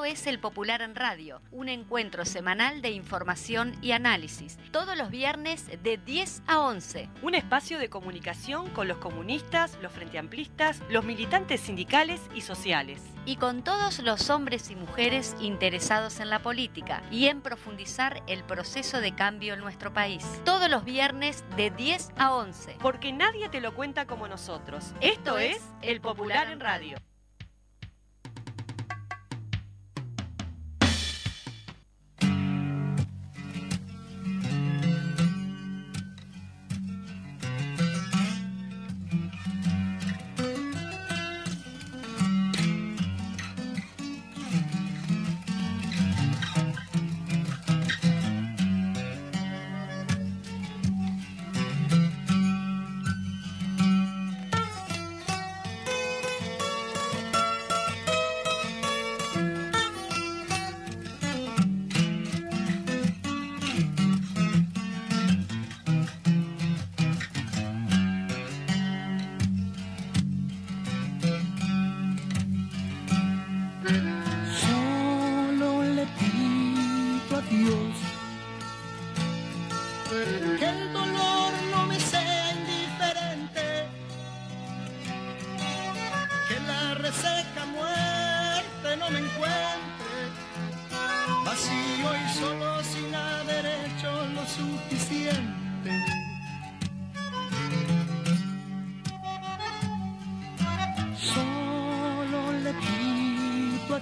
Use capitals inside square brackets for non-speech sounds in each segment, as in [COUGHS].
Esto es El Popular en Radio, un encuentro semanal de información y análisis, todos los viernes de 10 a 11. Un espacio de comunicación con los comunistas, los frenteamplistas, los militantes sindicales y sociales. Y con todos los hombres y mujeres interesados en la política y en profundizar el proceso de cambio en nuestro país. Todos los viernes de 10 a 11. Porque nadie te lo cuenta como nosotros. Esto es El Popular en Radio.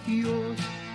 adiós.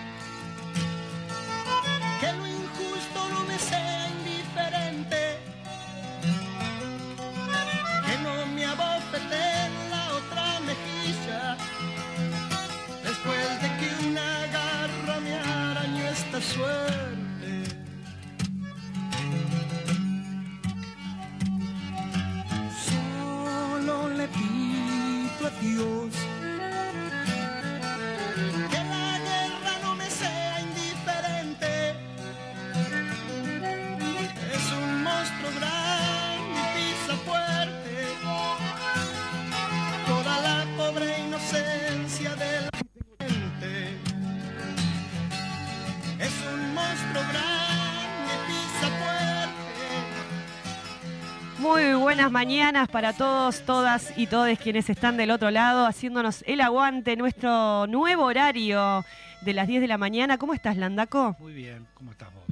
Buenas mañanas para todos, todas y todes quienes están del otro lado haciéndonos el aguante, nuestro nuevo horario de las 10 de la mañana. ¿Cómo estás, Landaco? Muy bien, ¿cómo estás vos?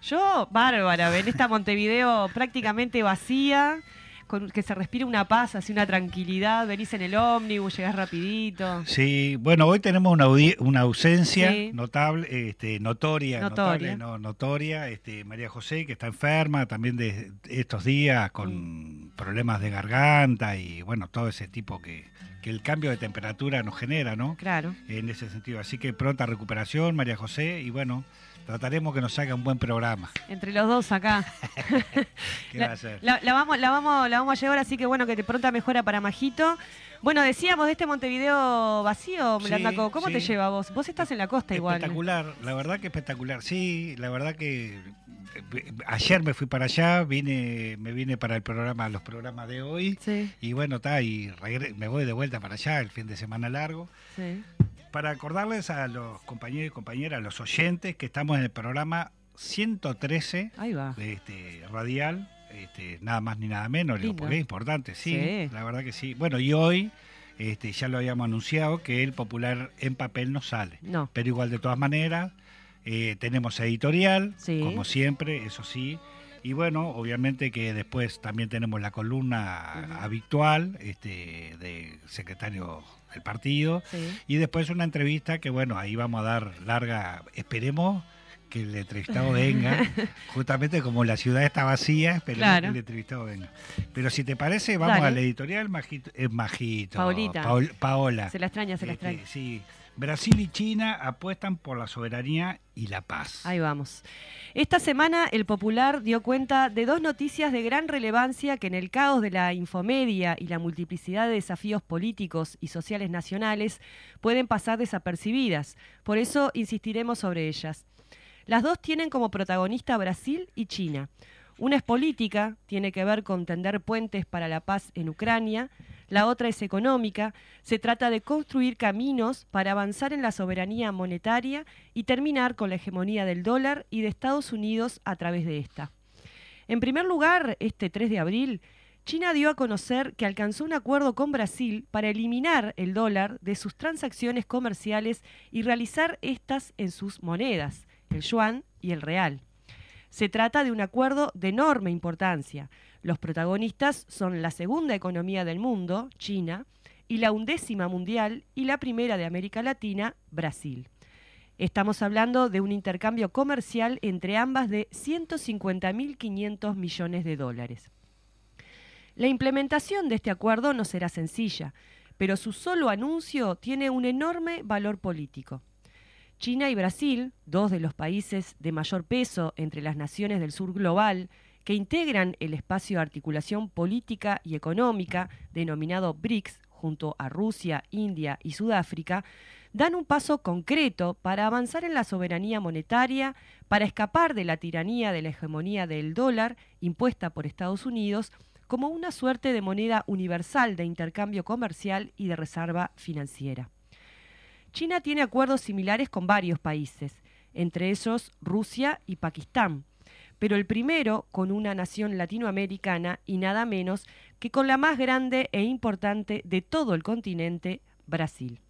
Yo, bárbara, ven esta Montevideo prácticamente vacía, con que se respira una paz, así una tranquilidad, venís en el ómnibus, llegás rapidito. Sí, bueno, hoy tenemos una, una ausencia Sí. notable, este, notoria, Notoria. notable, no, notoria, este, María José, que está enferma también de estos días con Mm. problemas de garganta y bueno, todo ese tipo que, que el cambio de temperatura nos genera, ¿no? Claro. En ese sentido. Así que pronta recuperación, María José, y bueno, trataremos que nos salga un buen programa. Entre los dos acá. [LAUGHS] ¿Qué La, va a ser? la- la vamos, la, vamos, la vamos a llevar, así que bueno, que te pronta mejora para Majito. Bueno, decíamos de este Montevideo vacío, Sí, Landaco, ¿cómo te lleva vos? Vos estás en la costa igual. Espectacular, la verdad que espectacular. Sí, la verdad que ayer me fui para allá, vine, me vine para el programa, los programas de hoy. Sí, Y bueno, está, y me voy de vuelta para allá el fin de semana largo. sí. Para acordarles a los compañeros y compañeras, a los oyentes, que estamos en el programa 113 Ahí va. de este radial, este, nada más ni nada menos, Lindo. porque es importante, sí, Sí. la verdad que sí. Bueno, y hoy este, ya lo habíamos anunciado que el popular en papel no sale. No. Pero igual de todas maneras, eh, tenemos editorial, Sí. como siempre, eso sí. Y bueno, obviamente que después también tenemos la columna habitual este, de secretario del partido. Sí. Y después una entrevista que, bueno, ahí vamos a dar larga, esperemos que el entrevistado venga, [LAUGHS] justamente como la ciudad está vacía, esperemos Claro. que el entrevistado venga. Pero si te parece, vamos Dale. al editorial Majito, eh, Majito Paulita. Paol- Paola. Se la extraña, se la Este, extraña. sí, Brasil y China apuestan por la soberanía y la paz. Ahí vamos. Esta semana el Popular dio cuenta de dos noticias de gran relevancia que en el caos de la infomedia y la multiplicidad de desafíos políticos y sociales nacionales pueden pasar desapercibidas. Por eso insistiremos sobre ellas. Las dos tienen como protagonista Brasil y China. Una es política, tiene que ver con tender puentes para la paz en Ucrania, la otra es económica, se trata de construir caminos para avanzar en la soberanía monetaria y terminar con la hegemonía del dólar y de Estados Unidos a través de esta. En primer lugar, este 3 de abril, China dio a conocer que alcanzó un acuerdo con Brasil para eliminar el dólar de sus transacciones comerciales y realizar estas en sus monedas, el yuan y el real. Se trata de un acuerdo de enorme importancia. Los protagonistas son la segunda economía del mundo, China, y la undécima mundial y la primera de América Latina, Brasil. Estamos hablando de un intercambio comercial entre ambas de 150.500 millones de dólares. La implementación de este acuerdo no será sencilla, pero su solo anuncio tiene un enorme valor político. China y Brasil, dos de los países de mayor peso entre las naciones del sur global, que integran el espacio de articulación política y económica denominado BRICS, junto a Rusia, India y Sudáfrica, dan un paso concreto para avanzar en la soberanía monetaria, para escapar de la tiranía de la hegemonía del dólar impuesta por Estados Unidos como una suerte de moneda universal de intercambio comercial y de reserva financiera. China tiene acuerdos similares con varios países, entre ellos Rusia y Pakistán, pero el primero con una nación latinoamericana y nada menos que con la más grande e importante de todo el continente, Brasil.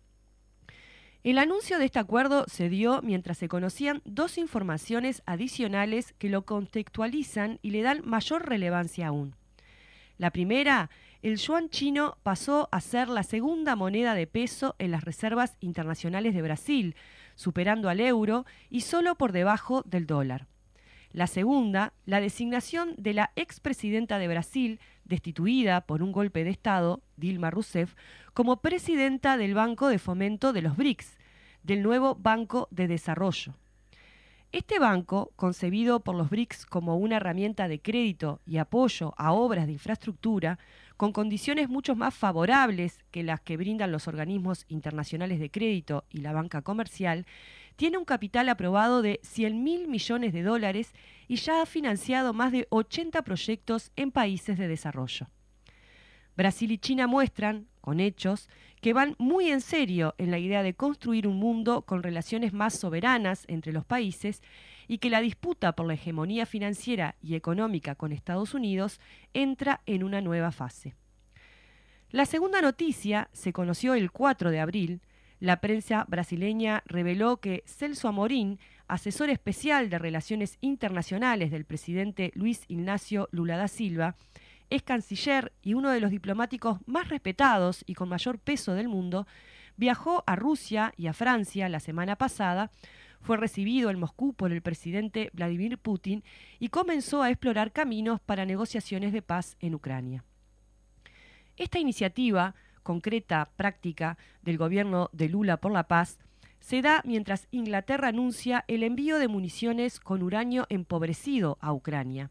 El anuncio de este acuerdo se dio mientras se conocían dos informaciones adicionales que lo contextualizan y le dan mayor relevancia aún. La primera el yuan chino pasó a ser la segunda moneda de peso en las reservas internacionales de Brasil, superando al euro y solo por debajo del dólar. La segunda, la designación de la expresidenta de Brasil, destituida por un golpe de Estado, Dilma Rousseff, como presidenta del Banco de Fomento de los BRICS, del nuevo Banco de Desarrollo. Este banco, concebido por los BRICS como una herramienta de crédito y apoyo a obras de infraestructura, con condiciones mucho más favorables que las que brindan los organismos internacionales de crédito y la banca comercial, tiene un capital aprobado de 100 mil millones de dólares y ya ha financiado más de 80 proyectos en países de desarrollo. Brasil y China muestran, con hechos, que van muy en serio en la idea de construir un mundo con relaciones más soberanas entre los países y que la disputa por la hegemonía financiera y económica con Estados Unidos entra en una nueva fase. La segunda noticia se conoció el 4 de abril. La prensa brasileña reveló que Celso Amorín, asesor especial de Relaciones Internacionales del presidente Luis Ignacio Lula da Silva, es canciller y uno de los diplomáticos más respetados y con mayor peso del mundo, viajó a Rusia y a Francia la semana pasada fue recibido en Moscú por el presidente Vladimir Putin y comenzó a explorar caminos para negociaciones de paz en Ucrania. Esta iniciativa, concreta, práctica, del gobierno de Lula por la paz, se da mientras Inglaterra anuncia el envío de municiones con uranio empobrecido a Ucrania.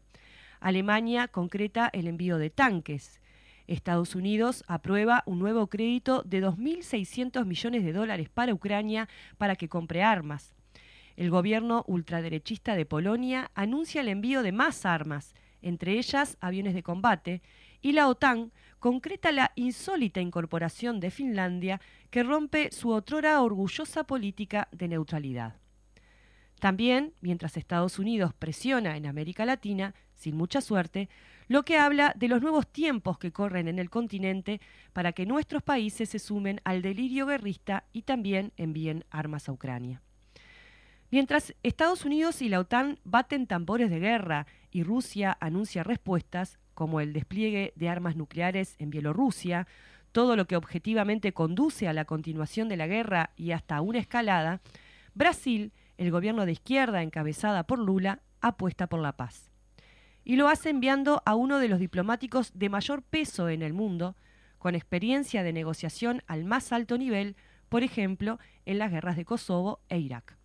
Alemania concreta el envío de tanques. Estados Unidos aprueba un nuevo crédito de 2.600 millones de dólares para Ucrania para que compre armas. El gobierno ultraderechista de Polonia anuncia el envío de más armas, entre ellas aviones de combate, y la OTAN concreta la insólita incorporación de Finlandia que rompe su otrora orgullosa política de neutralidad. También, mientras Estados Unidos presiona en América Latina, sin mucha suerte, lo que habla de los nuevos tiempos que corren en el continente para que nuestros países se sumen al delirio guerrista y también envíen armas a Ucrania. Mientras Estados Unidos y la OTAN baten tambores de guerra y Rusia anuncia respuestas, como el despliegue de armas nucleares en Bielorrusia, todo lo que objetivamente conduce a la continuación de la guerra y hasta una escalada, Brasil, el gobierno de izquierda encabezada por Lula, apuesta por la paz. Y lo hace enviando a uno de los diplomáticos de mayor peso en el mundo, con experiencia de negociación al más alto nivel, por ejemplo, en las guerras de Kosovo e Irak.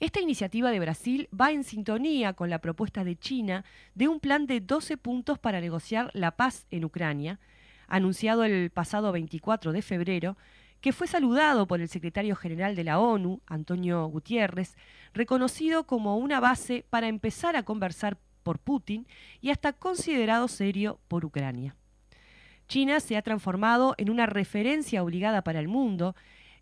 Esta iniciativa de Brasil va en sintonía con la propuesta de China de un plan de 12 puntos para negociar la paz en Ucrania, anunciado el pasado 24 de febrero, que fue saludado por el secretario general de la ONU, Antonio Gutiérrez, reconocido como una base para empezar a conversar por Putin y hasta considerado serio por Ucrania. China se ha transformado en una referencia obligada para el mundo.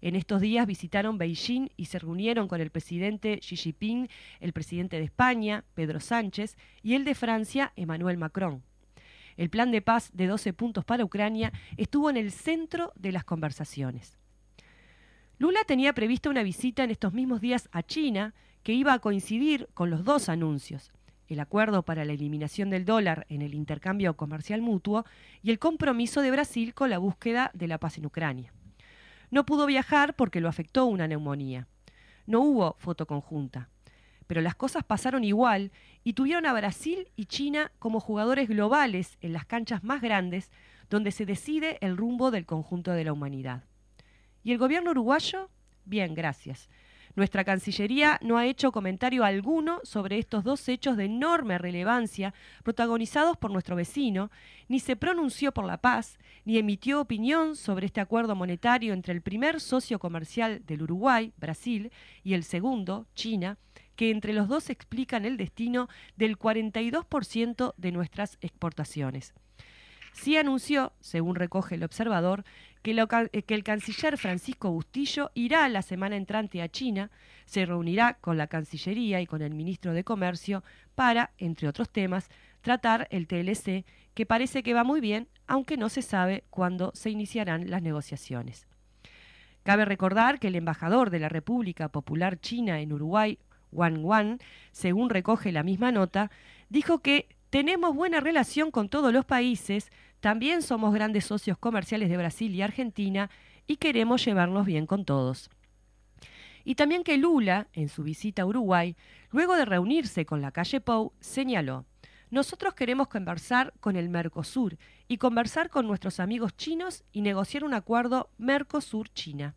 En estos días visitaron Beijing y se reunieron con el presidente Xi Jinping, el presidente de España, Pedro Sánchez, y el de Francia, Emmanuel Macron. El plan de paz de 12 puntos para Ucrania estuvo en el centro de las conversaciones. Lula tenía prevista una visita en estos mismos días a China que iba a coincidir con los dos anuncios, el acuerdo para la eliminación del dólar en el intercambio comercial mutuo y el compromiso de Brasil con la búsqueda de la paz en Ucrania. No pudo viajar porque lo afectó una neumonía. No hubo foto conjunta. Pero las cosas pasaron igual y tuvieron a Brasil y China como jugadores globales en las canchas más grandes donde se decide el rumbo del conjunto de la humanidad. ¿Y el gobierno uruguayo? Bien, gracias. Nuestra Cancillería no ha hecho comentario alguno sobre estos dos hechos de enorme relevancia protagonizados por nuestro vecino, ni se pronunció por la paz, ni emitió opinión sobre este acuerdo monetario entre el primer socio comercial del Uruguay, Brasil, y el segundo, China, que entre los dos explican el destino del 42% de nuestras exportaciones. Sí anunció, según recoge el observador, eh, que, el canciller Francisco Bustillo irá la semana entrante a China, se reunirá con la Cancillería y con el ministro de Comercio para, entre otros temas, tratar el TLC, que parece que va muy bien, aunque no se sabe cuándo se iniciarán las negociaciones. Cabe recordar que el embajador de la República Popular China en Uruguay, Wang Wan, según recoge la misma nota, dijo que tenemos buena relación con todos los países, también somos grandes socios comerciales de Brasil y Argentina y queremos llevarnos bien con todos. Y también que Lula, en su visita a Uruguay, luego de reunirse con la calle Pou, señaló, nosotros queremos conversar con el Mercosur y conversar con nuestros amigos chinos y negociar un acuerdo Mercosur-China.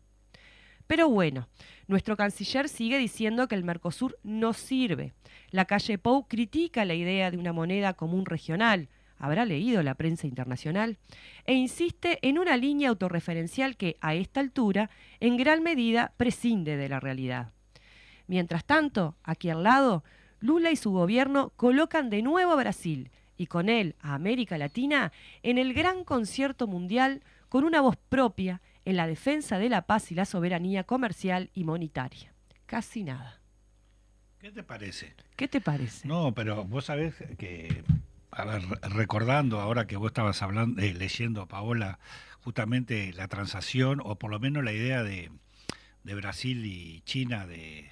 Pero bueno, nuestro canciller sigue diciendo que el Mercosur no sirve. La calle Pou critica la idea de una moneda común regional, habrá leído la prensa internacional, e insiste en una línea autorreferencial que, a esta altura, en gran medida prescinde de la realidad. Mientras tanto, aquí al lado, Lula y su gobierno colocan de nuevo a Brasil y con él a América Latina en el gran concierto mundial con una voz propia en la defensa de la paz y la soberanía comercial y monetaria. Casi nada. ¿Qué te parece? ¿Qué te parece? No, pero vos sabés que a ver, recordando ahora que vos estabas hablando, eh, leyendo, Paola, justamente la transacción, o por lo menos la idea de, de Brasil y China de,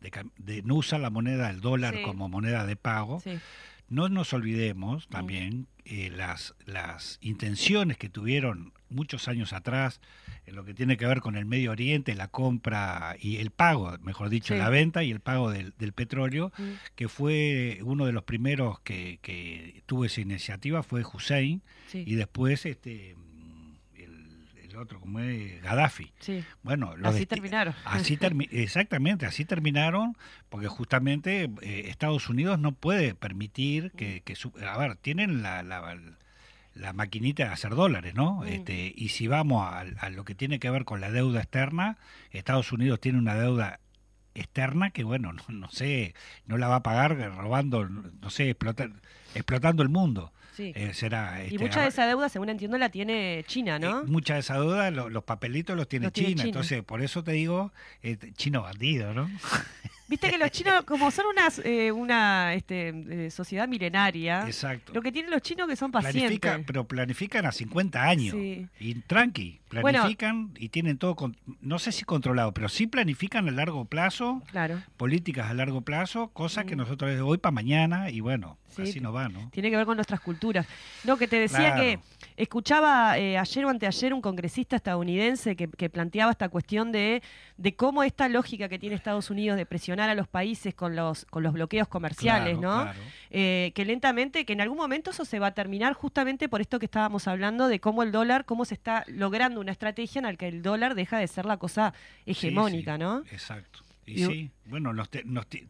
de, no usar la moneda, el dólar como moneda de pago, no nos olvidemos también eh, las, las intenciones que tuvieron muchos años atrás en lo que tiene que ver con el Medio Oriente, la compra y el pago, mejor dicho, la venta y el pago del, petróleo, mm. que fue uno de los primeros que, que tuvo esa iniciativa, fue Hussein, y después este el, otro, como es Gaddafi. Bueno, así terminaron. Así [LAUGHS] exactamente, así terminaron, porque justamente eh, Estados Unidos no puede permitir que, que a ver, tienen la la maquinita de hacer dólares, ¿no? Mm. Este, y si vamos a, lo que tiene que ver con la deuda externa, Estados Unidos tiene una deuda externa que, bueno, no, sé, no la va a pagar robando, no sé, explotando el mundo. Eh, será, y este, mucha de esa deuda, según entiendo, la tiene China, ¿no? Eh, mucha de esa deuda, los papelitos los tiene, China. Entonces, por eso te digo, eh, chino bandido, ¿no? [LAUGHS] Viste que los chinos, como son una, eh, una este, eh, sociedad milenaria, lo que tienen los chinos que son pacientes. pero planifican a 50 años. Y tranqui, planifican y tienen todo, no sé si controlado, pero sí planifican a largo plazo, claro. políticas a largo plazo, cosas que mm. nosotros de hoy para mañana y bueno, así nos va, ¿no? Tiene que ver con nuestras culturas. No, que te decía que escuchaba eh, ayer o anteayer un congresista estadounidense que, que planteaba esta cuestión de, de cómo esta lógica que tiene Estados Unidos de presionar a los países con los, con los bloqueos comerciales, ¿no? Eh, que lentamente, que en algún momento eso se va a terminar justamente por esto que estábamos hablando de cómo el dólar, cómo se está logrando una estrategia en la que el dólar deja de ser la cosa hegemónica, ¿no? Exacto. Y sí, bueno, nos,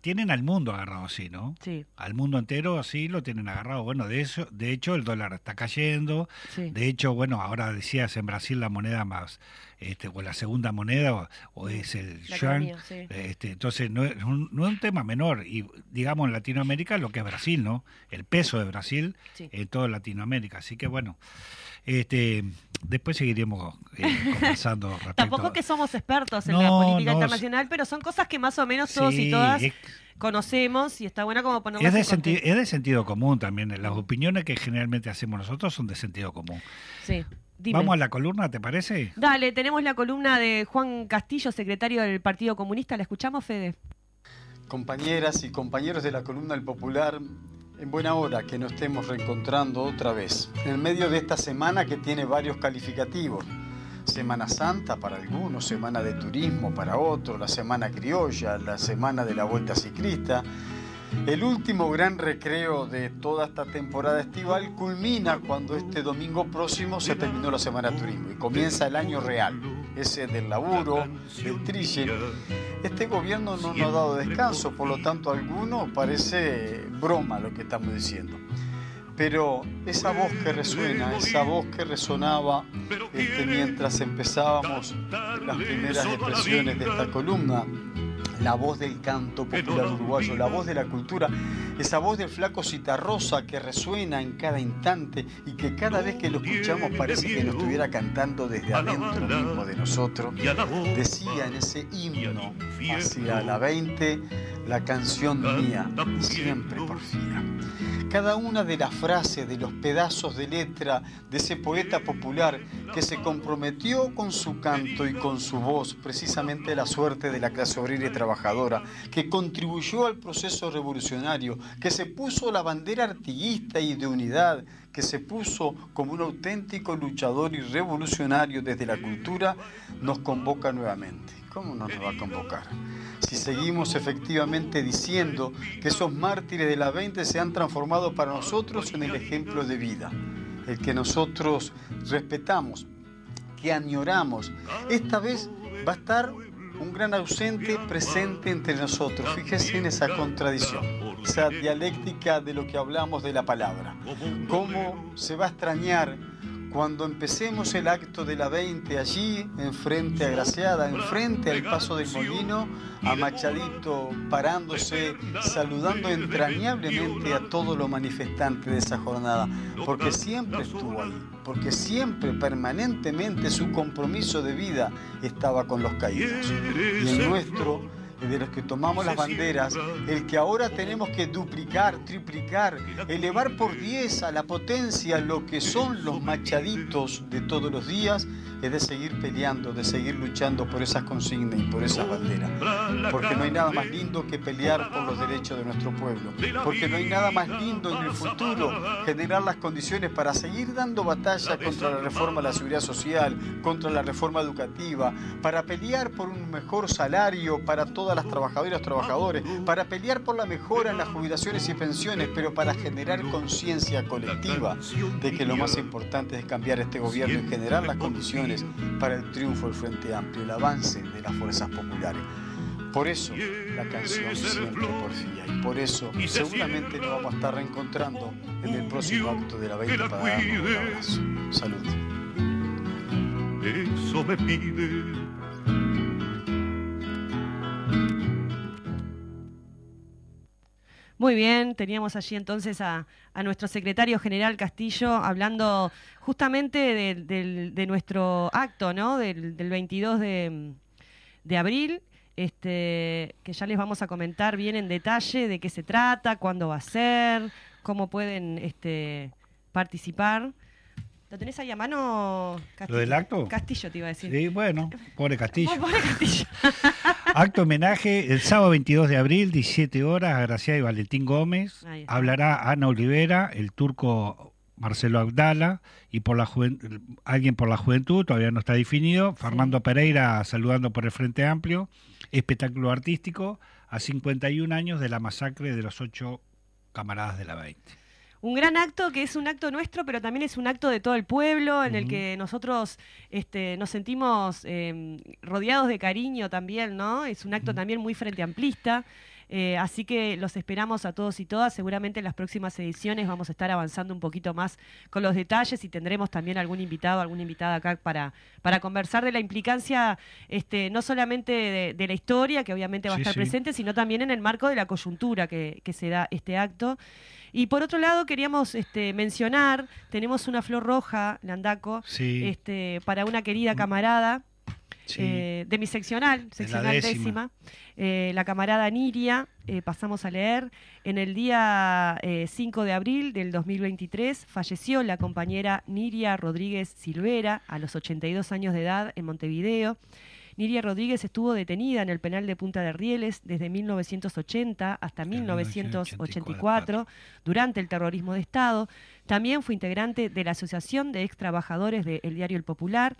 tienen al mundo agarrado así, ¿no? Sí. Al mundo entero así lo tienen agarrado. Bueno, de eso, de hecho el dólar está cayendo. De hecho, bueno, ahora decías en Brasil la moneda más, este, o la segunda moneda o, es el yuan. Este, entonces no es, un, no es un tema menor. Y digamos en Latinoamérica lo que es Brasil, ¿no? El peso de Brasil en toda Latinoamérica. Así que bueno. Este, después seguiremos eh, conversando [LAUGHS] respecto Tampoco que somos expertos en la política internacional, pero son cosas que más o menos todos y todas conocemos y está buena como ponerlas es de, es de sentido común también. Las opiniones que generalmente hacemos nosotros son de sentido común. Sí. Vamos a la columna, ¿te parece? Dale, tenemos la columna de Juan Castillo, secretario del Partido Comunista. ¿La escuchamos, Fede? Compañeras y compañeros de la columna del Popular, en buena hora que nos estemos reencontrando otra vez, en medio de esta semana que tiene varios calificativos. Semana Santa para algunos, Semana de Turismo para otros, la Semana Criolla, la Semana de la Vuelta Ciclista. El último gran recreo de toda esta temporada estival culmina cuando este domingo próximo se terminó la Semana Turismo y comienza el año real, ese del laburo, del trille este gobierno no nos ha dado descanso, por lo tanto a alguno parece broma lo que estamos diciendo. Pero esa voz que resuena, esa voz que resonaba este, mientras empezábamos las primeras expresiones de esta columna, la voz del canto popular uruguayo, la voz de la cultura, esa voz del flaco Citarrosa que resuena en cada instante y que cada vez que lo escuchamos parece que nos estuviera cantando desde adentro mismo de nosotros, decía en ese himno hacia la 20, la canción mía, siempre porfía cada una de las frases, de los pedazos de letra de ese poeta popular que se comprometió con su canto y con su voz precisamente la suerte de la clase obrera y trabajadora, que contribuyó al proceso revolucionario, que se puso la bandera artiguista y de unidad, que se puso como un auténtico luchador y revolucionario desde la cultura, nos convoca nuevamente. ¿Cómo no nos va a convocar? Si seguimos efectivamente diciendo que esos mártires de la 20 se han transformado para nosotros en el ejemplo de vida, el que nosotros respetamos, que añoramos, esta vez va a estar un gran ausente presente entre nosotros. Fíjese en esa contradicción, esa dialéctica de lo que hablamos de la palabra. Cómo se va a extrañar cuando empecemos el acto de la 20 allí, enfrente a Graciada, enfrente al paso del molino, a Machadito parándose, saludando entrañablemente a todos los manifestantes de esa jornada, porque siempre estuvo ahí, porque siempre, permanentemente, su compromiso de vida estaba con los caídos. Y el nuestro de los que tomamos las banderas, el que ahora tenemos que duplicar, triplicar, elevar por 10 a la potencia lo que son los machaditos de todos los días, es de seguir peleando, de seguir luchando por esas consignas y por esas banderas. Porque no hay nada más lindo que pelear por los derechos de nuestro pueblo. Porque no hay nada más lindo en el futuro generar las condiciones para seguir dando batalla contra la reforma de la seguridad social, contra la reforma educativa, para pelear por un mejor salario para todas las trabajadoras y trabajadores, para pelear por la mejora en las jubilaciones y pensiones, pero para generar conciencia colectiva de que lo más importante es cambiar este gobierno y generar las condiciones para el triunfo del Frente Amplio, el avance de las fuerzas populares. Por eso la canción siempre porfía y por eso seguramente nos vamos a estar reencontrando en el próximo acto de la 20 para darnos un abrazo. Salud. Eso me pide Muy bien, teníamos allí entonces a, nuestro secretario general Castillo hablando justamente de, nuestro acto, ¿no? Del, 22 de, abril, este, que ya les vamos a comentar bien en detalle de qué se trata, cuándo va a ser, cómo pueden este, participar. ¿Lo tenés ahí a mano, Castillo? ¿Lo del acto? Castillo te iba a decir. Sí, bueno, pobre Castillo. [LAUGHS] pobre Castillo. [LAUGHS] acto homenaje el sábado 22 de abril, 17 horas, a Graciela y Valentín Gómez. Hablará Ana Olivera, el turco Marcelo Abdala y por la alguien por la juventud, todavía no está definido. Fernando Pereira saludando por el Frente Amplio. Espectáculo artístico a 51 años de la masacre de los ocho camaradas de la 20 un gran acto que es un acto nuestro, pero también es un acto de todo el pueblo, en el que nosotros este, nos sentimos eh, rodeados de cariño también, ¿no? Es un acto también muy frente amplista. Eh, así que los esperamos a todos y todas. Seguramente en las próximas ediciones vamos a estar avanzando un poquito más con los detalles y tendremos también algún invitado, alguna invitada acá para, para conversar de la implicancia, este, no solamente de, la historia, que obviamente va a estar presente, sino también en el marco de la coyuntura que, se da este acto. Y por otro lado, queríamos este, mencionar, tenemos una flor roja, Landaco, este, para una querida camarada. Eh, de mi seccional, seccional décima, eh, la camarada Niria, eh, pasamos a leer, en el día 5 de abril del 2023 falleció la compañera Niria Rodríguez Silvera a los 82 años de edad en Montevideo. Niria Rodríguez estuvo detenida en el penal de Punta de Rieles desde 1980 hasta 1984 durante el terrorismo de Estado. También fue integrante de la Asociación de Ex Trabajadores del Diario El Popular.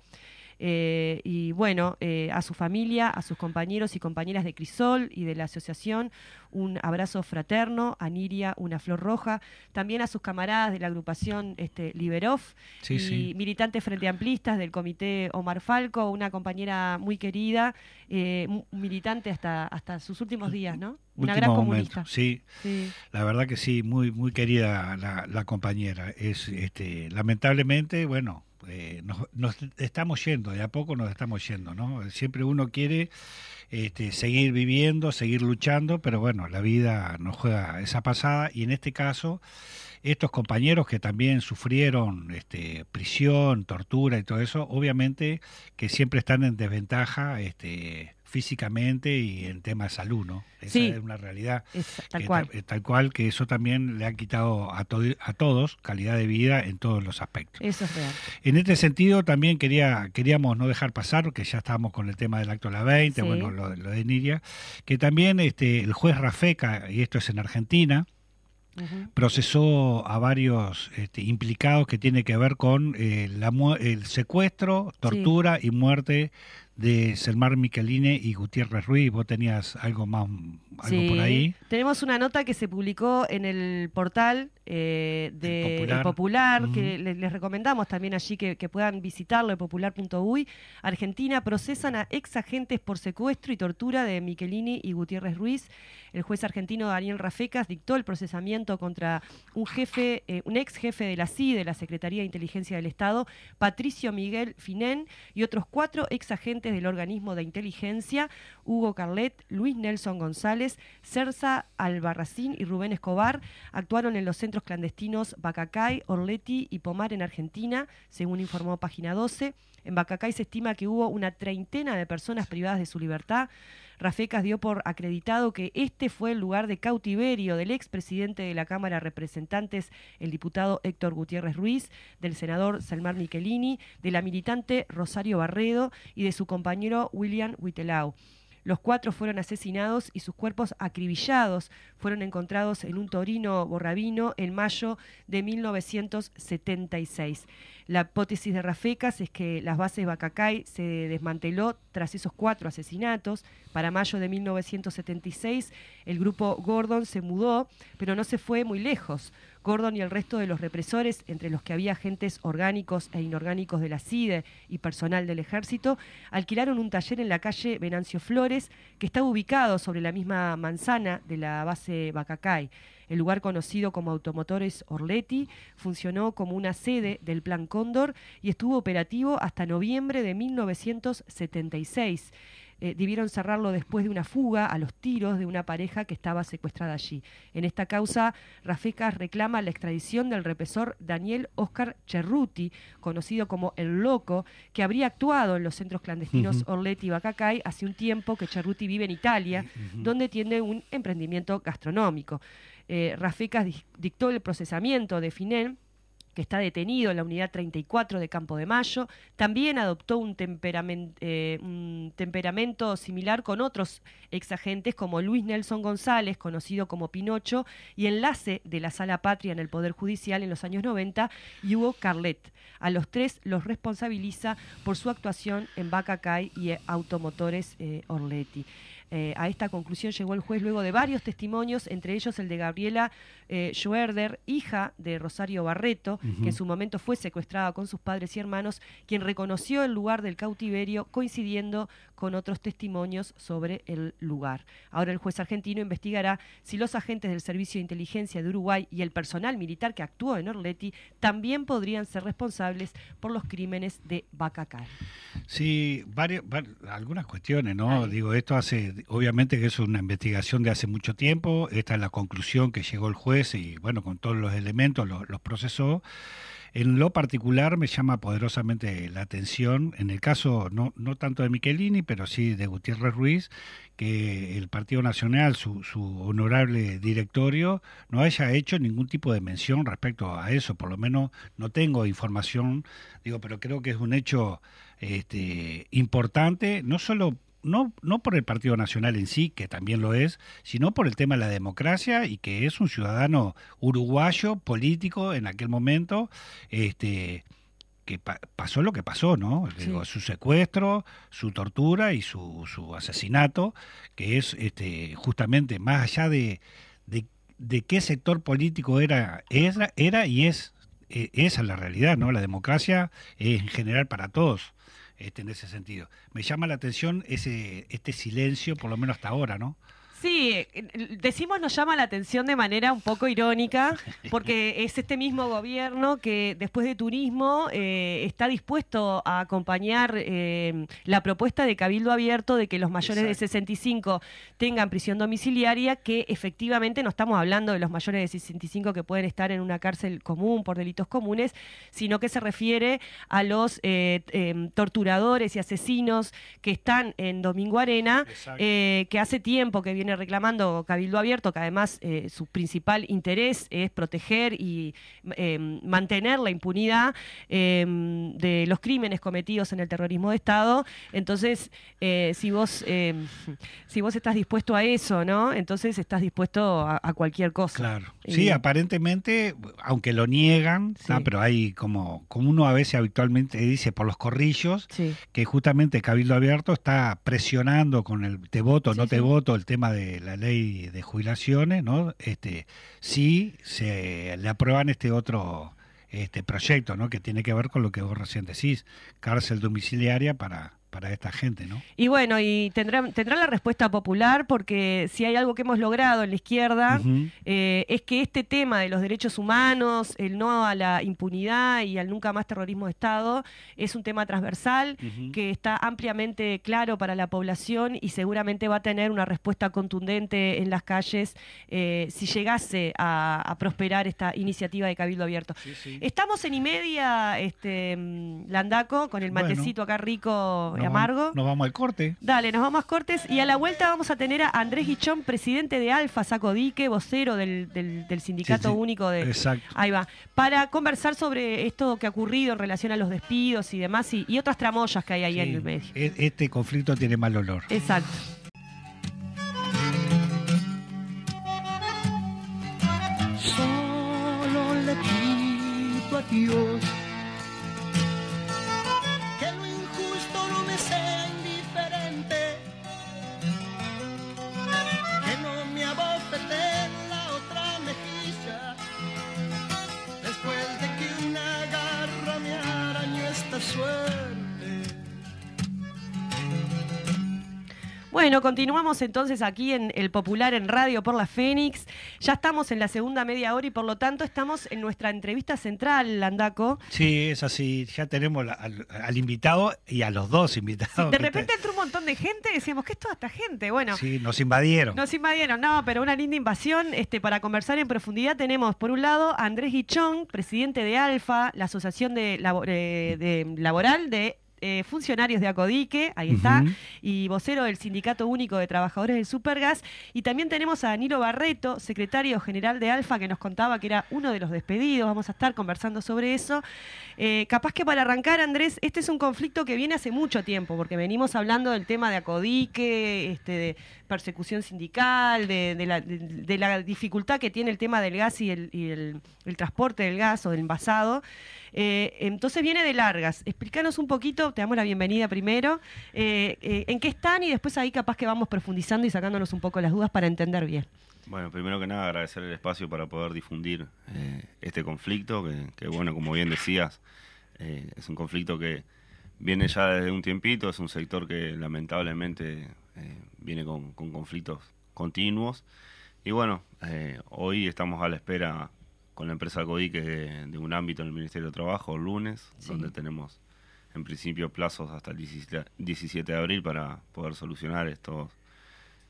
Eh, y bueno, eh, a su familia, a sus compañeros y compañeras de Crisol y de la asociación, un abrazo fraterno, a Niria una flor roja, también a sus camaradas de la agrupación este, Liberov y militantes frente amplistas del comité Omar Falco, una compañera muy querida, eh, militante hasta, hasta sus últimos días, ¿no? Una gran comunista. Sí. la verdad que sí, muy, muy querida la, la compañera. Es, este, lamentablemente, bueno, eh, nos, estamos yendo, de a poco nos estamos yendo, ¿no? Siempre uno quiere este, seguir viviendo, seguir luchando, pero bueno, la vida nos juega esa pasada y en este caso estos compañeros que también sufrieron este, prisión, tortura y todo eso, obviamente que siempre están en desventaja este, físicamente y en tema de salud, ¿no? Esa es una realidad. tal, cual. Eh, tal cual, que eso también le ha quitado a, a todos calidad de vida en todos los aspectos. Eso es real. En este sentido, también quería queríamos no dejar pasar, que ya estábamos con el tema del acto de la 20, bueno, lo, de Niria, que también este, el juez Rafeca, y esto es en Argentina, procesó a varios este, implicados que tiene que ver con eh, la, el secuestro, tortura y muerte de Selmar Micheline y Gutiérrez Ruiz. ¿Vos tenías algo más, algo por ahí? Tenemos una nota que se publicó en el portal eh, de Popular, que les, recomendamos también allí que, puedan visitarlo, popular.uy. Argentina procesan a ex agentes por secuestro y tortura de Michelini y Gutiérrez Ruiz. El juez argentino Daniel Rafecas dictó el procesamiento contra un jefe, eh, un ex jefe de la CIDE, de la Secretaría de Inteligencia del Estado, Patricio Miguel Finén, y otros cuatro ex agentes del organismo de inteligencia, Hugo Carlet, Luis Nelson González, Cersa Albarracín y Rubén Escobar, actuaron en los centros clandestinos Bacacay, Orleti y Pomar en Argentina, según informó Página 12. En Bacacay se estima que hubo una treintena de personas privadas de su libertad. Rafecas dio por acreditado que este fue el lugar de cautiverio del expresidente de la Cámara de Representantes, el diputado Héctor Gutiérrez Ruiz, del senador Salmar Michelini, de la militante Rosario Barredo y de su compañero William Huitelau. Los cuatro fueron asesinados y sus cuerpos acribillados fueron encontrados en un Torino borrabino en mayo de 1976. La hipótesis de Rafecas es que las bases Bacacay se desmanteló tras esos cuatro asesinatos. Para mayo de 1976 el grupo Gordon se mudó, pero no se fue muy lejos. Gordon y el resto de los represores, entre los que había agentes orgánicos e inorgánicos de la CIDE y personal del ejército, alquilaron un taller en la calle Venancio Flores, que estaba ubicado sobre la misma manzana de la base Bacacay. El lugar conocido como Automotores Orleti funcionó como una sede del Plan Cóndor y estuvo operativo hasta noviembre de 1976. Eh, debieron cerrarlo después de una fuga a los tiros de una pareja que estaba secuestrada allí. En esta causa, Rafecas reclama la extradición del represor Daniel Oscar Cerruti, conocido como El Loco, que habría actuado en los centros clandestinos Orleti y Bacacay hace un tiempo que Cerruti vive en Italia, donde tiene un emprendimiento gastronómico. Eh, Rafecas dictó el procesamiento de Finén que está detenido en la unidad 34 de Campo de Mayo, también adoptó un, eh, un temperamento similar con otros exagentes como Luis Nelson González, conocido como Pinocho, y enlace de la Sala Patria en el Poder Judicial en los años 90, y Hugo Carlet. A los tres los responsabiliza por su actuación en Bacacay y Automotores eh, Orleti. Eh, a esta conclusión llegó el juez luego de varios testimonios, entre ellos el de Gabriela eh, Schwerder, hija de Rosario Barreto, que en su momento fue secuestrada con sus padres y hermanos, quien reconoció el lugar del cautiverio coincidiendo con otros testimonios sobre el lugar. Ahora el juez argentino investigará si los agentes del Servicio de Inteligencia de Uruguay y el personal militar que actuó en Orleti también podrían ser responsables por los crímenes de Bacacay. Sí, varias, algunas cuestiones, ¿no? Digo, esto hace, obviamente que es una investigación de hace mucho tiempo, esta es la conclusión que llegó el juez y bueno, con todos los elementos los procesó. En lo particular me llama poderosamente la atención, en el caso no, no tanto de Michelini, pero sí de Gutiérrez Ruiz, que el Partido Nacional, su, su honorable directorio, no haya hecho ningún tipo de mención respecto a eso. Por lo menos no tengo información, digo, pero creo que es un hecho este, importante, no solo no, no por el Partido Nacional en sí, que también lo es, sino por el tema de la democracia y que es un ciudadano uruguayo, político en aquel momento, este que pasó lo que pasó, ¿no? su secuestro, su tortura y su, su asesinato, que es este, justamente más allá de, de, qué sector político era, era, era y es, e, esa es la realidad, ¿no? La democracia es en general para todos este, en ese sentido. Me llama la atención ese este silencio, por lo menos hasta ahora, ¿no? Sí, decimos nos llama la atención de manera un poco irónica, [LAUGHS] porque es este mismo gobierno que después de turismo eh, está dispuesto a acompañar eh, la propuesta de Cabildo Abierto de que los mayores de 65 tengan prisión domiciliaria, que efectivamente no estamos hablando de los mayores de 65 que pueden estar en una cárcel común por delitos comunes, sino que se refiere a los eh, em, torturadores y asesinos que están en Domingo Arena, que hace tiempo que viene reclamando Cabildo Abierto, que además eh, su principal interés es proteger y em, mantener la impunidad em, de los crímenes cometidos en el terrorismo de Estado. Entonces, eh, si vos si vos estás dispuesto a eso, ¿no? Entonces estás dispuesto a, cualquier cosa. Claro. Sí, aparentemente, aunque lo niegan, pero hay como, como uno a veces habitualmente dice por los corrillos, que justamente Cabildo Abierto está presionando con el te voto, no te voto, el tema de la ley de jubilaciones, ¿no? Este, si se le aprueban este otro este proyecto, ¿no? Que tiene que ver con lo que vos recién decís, cárcel domiciliaria para para esta gente, ¿no? Y bueno, y tendrá, tendrá la respuesta popular porque si hay algo que hemos logrado en la izquierda eh, es que este tema de los derechos humanos, el no a la impunidad y al nunca más terrorismo de Estado es un tema transversal que está ampliamente claro para la población y seguramente va a tener una respuesta contundente en las calles eh, si llegase a, prosperar esta iniciativa de Cabildo Abierto. Estamos en y media, este, mm, Landaco, con el matecito acá rico amargo. nos vamos al corte. Dale, nos vamos a cortes y a la vuelta vamos a tener a Andrés Guichón, presidente de Alfa Sacodique, vocero del, del, Sindicato Único de... Exacto. Ahí va. Para conversar sobre esto que ha ocurrido en relación a los despidos y demás y, otras tramoyas que hay ahí en el medio. E, este conflicto tiene mal olor. Exacto. Bueno, continuamos entonces aquí en el Popular en Radio por la Fénix. Ya estamos en la segunda media hora y por lo tanto estamos en nuestra entrevista central, Landaco. Sí, es así. Ya tenemos al, invitado y a los dos invitados. de repente entró un montón de gente y decíamos, ¿qué es toda esta gente? Bueno. Sí, nos invadieron. Nos invadieron, no, pero una linda invasión. Este, para conversar en profundidad tenemos, por un lado, a Andrés Guichón, presidente de ALFA, la Asociación de, eh, de Laboral de eh, funcionarios de Acodique, ahí está, y vocero del Sindicato Único de Trabajadores del Supergas. Y también tenemos a Danilo Barreto, secretario general de Alfa, que nos contaba que era uno de los despedidos. Vamos a estar conversando sobre eso. Eh, capaz que para arrancar, Andrés, este es un conflicto que viene hace mucho tiempo, porque venimos hablando del tema de Acodique, este, de persecución sindical, de, la, dificultad que tiene el tema del gas y el, transporte del gas o del envasado. Eh, entonces viene de largas. Explícanos un poquito Te damos la bienvenida primero. Eh, eh, ¿En qué están? Y después ahí capaz que vamos profundizando y sacándonos un poco las dudas para entender bien. Bueno, primero que nada agradecer el espacio para poder difundir este conflicto, que, bueno, como bien decías, es un conflicto que viene ya desde un tiempito, es un sector que lamentablemente viene con, con, conflictos continuos. Y bueno, eh, hoy estamos a la espera con la empresa Codique de, de, un ámbito en el Ministerio de Trabajo, el lunes, sí. donde tenemos en principio plazos hasta el 17 de abril para poder solucionar estos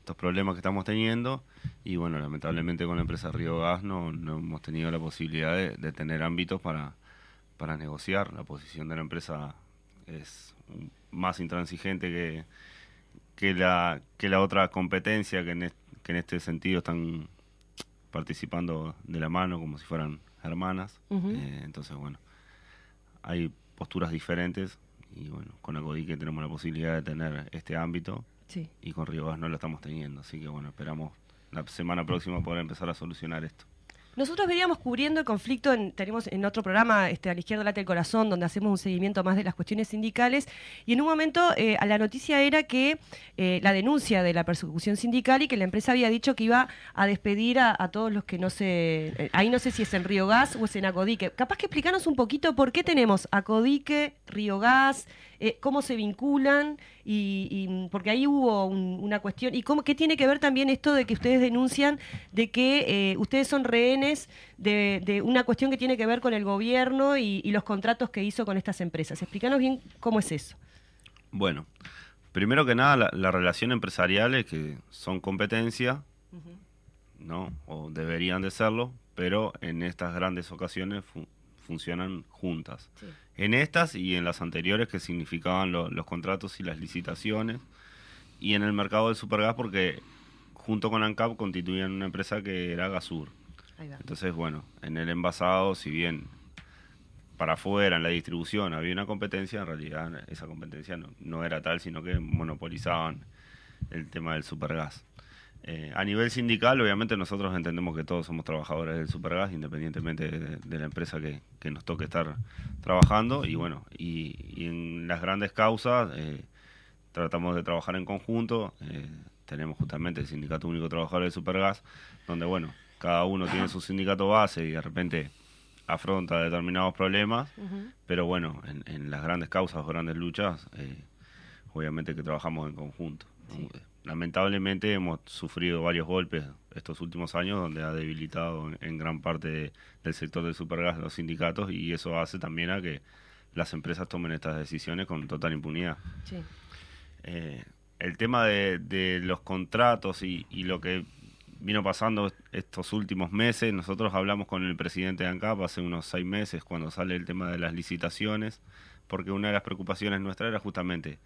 estos problemas que estamos teniendo y bueno, lamentablemente con la empresa Río Gas no, no hemos tenido la posibilidad de, de, tener ámbitos para, para negociar. La posición de la empresa es más intransigente que, que, la, que la otra competencia que en, que en este sentido están participando de la mano como si fueran hermanas. Uh -huh. eh, entonces, bueno, hay posturas diferentes y bueno, con Acodique tenemos la posibilidad de tener este ámbito Sí. Y con Río Gas no lo estamos teniendo, así que bueno, esperamos la semana próxima poder empezar a solucionar esto. Nosotros veníamos cubriendo el conflicto, en, tenemos en otro programa, este, a la izquierda late el corazón, donde hacemos un seguimiento más de las cuestiones sindicales, y en un momento eh, la noticia era que eh, la denuncia de la persecución sindical y que la empresa había dicho que iba a despedir a, todos los que no se... Eh, ahí no sé si es en Río Gas o es en Acodique. Capaz que explicarnos un poquito por qué tenemos Acodique, Río Gas, eh, cómo se vinculan y, y porque ahí hubo un, una cuestión y cómo qué tiene que ver también esto de que ustedes denuncian de que eh, ustedes son rehenes de, de, una cuestión que tiene que ver con el gobierno y, y, los contratos que hizo con estas empresas. Explícanos bien cómo es eso. Bueno, primero que nada la, la relación empresarial es que son competencia, uh -huh. no, o deberían de serlo, pero en estas grandes ocasiones fu funcionan juntas. Sí. En estas y en las anteriores que significaban lo, los contratos y las licitaciones, y en el mercado del supergas porque junto con ANCAP constituían una empresa que era Gasur. Entonces, bueno, en el envasado, si bien para afuera, en la distribución, había una competencia, en realidad esa competencia no, no era tal, sino que monopolizaban el tema del supergas. Eh, a nivel sindical, obviamente nosotros entendemos que todos somos trabajadores del Supergas, independientemente de, de la empresa que, que, nos toque estar trabajando. Y bueno, y, y en las grandes causas eh, tratamos de trabajar en conjunto. Eh, tenemos justamente el Sindicato Único Trabajador del Supergas, donde bueno, cada uno tiene su sindicato base y de repente afronta determinados problemas, uh -huh. pero bueno, en, en, las grandes causas o grandes luchas, obviamente que trabajamos en conjunto. Sí lamentablemente hemos sufrido varios golpes estos últimos años donde ha debilitado en, en gran parte de, del sector del supergas los sindicatos y eso hace también a que las empresas tomen estas decisiones con total impunidad. Sí. Eh, el tema de, de los contratos y, y, lo que vino pasando estos últimos meses, nosotros hablamos con el presidente de ANCAP hace unos seis meses cuando sale el tema de las licitaciones, porque una de las preocupaciones nuestras era justamente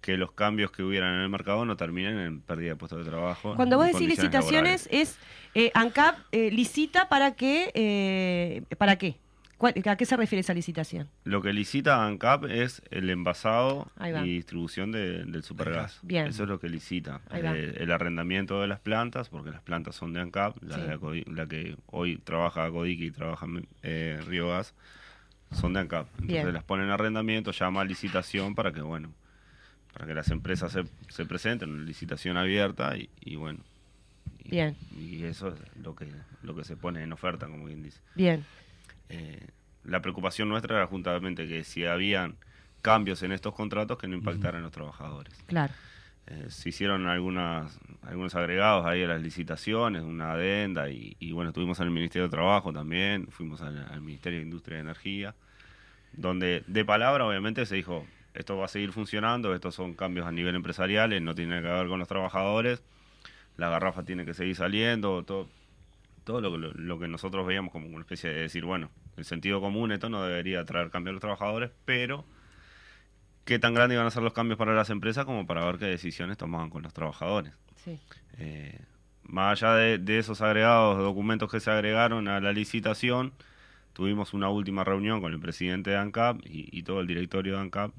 que los cambios que hubieran en el mercado no terminen en pérdida de puestos de trabajo. Cuando vos decís licitaciones, laborales. es eh, ANCAP eh, licita para qué, eh, para qué. ¿A qué se refiere esa licitación? Lo que licita ANCAP es el envasado y distribución de, del supergas. Bien. Eso es lo que licita. Eh, el arrendamiento de las plantas, porque las plantas son de ANCAP, la, sí. la, la que hoy trabaja Codique y trabaja eh, Río Gas, son de ANCAP. Entonces Bien. las ponen en arrendamiento, llama a licitación para que, bueno, para que las empresas se, se presenten licitación abierta y, y bueno. Y, Bien. Y eso es lo que, lo que se pone en oferta, como quien dice. Bien. Eh, la preocupación nuestra era justamente que si habían cambios en estos contratos que no impactaran a los trabajadores. Claro. Eh, se hicieron algunas, algunos agregados ahí a las licitaciones, una adenda, y, y bueno, estuvimos en el Ministerio de Trabajo también, fuimos al, al, Ministerio de Industria y Energía, donde de palabra obviamente se dijo, esto va a seguir funcionando, estos son cambios a nivel empresarial, no tiene que ver con los trabajadores, la garrafa tiene que seguir saliendo, todo, todo lo, lo, lo, que nosotros veíamos como una especie de decir, bueno, el sentido común esto no debería traer cambios a los trabajadores, pero qué tan grandes iban a ser los cambios para las empresas como para ver qué decisiones tomaban con los trabajadores. Sí. Eh, más allá de, de, esos agregados, documentos que se agregaron a la licitación, tuvimos una última reunión con el presidente de ANCAP y, y todo el directorio de ANCAP,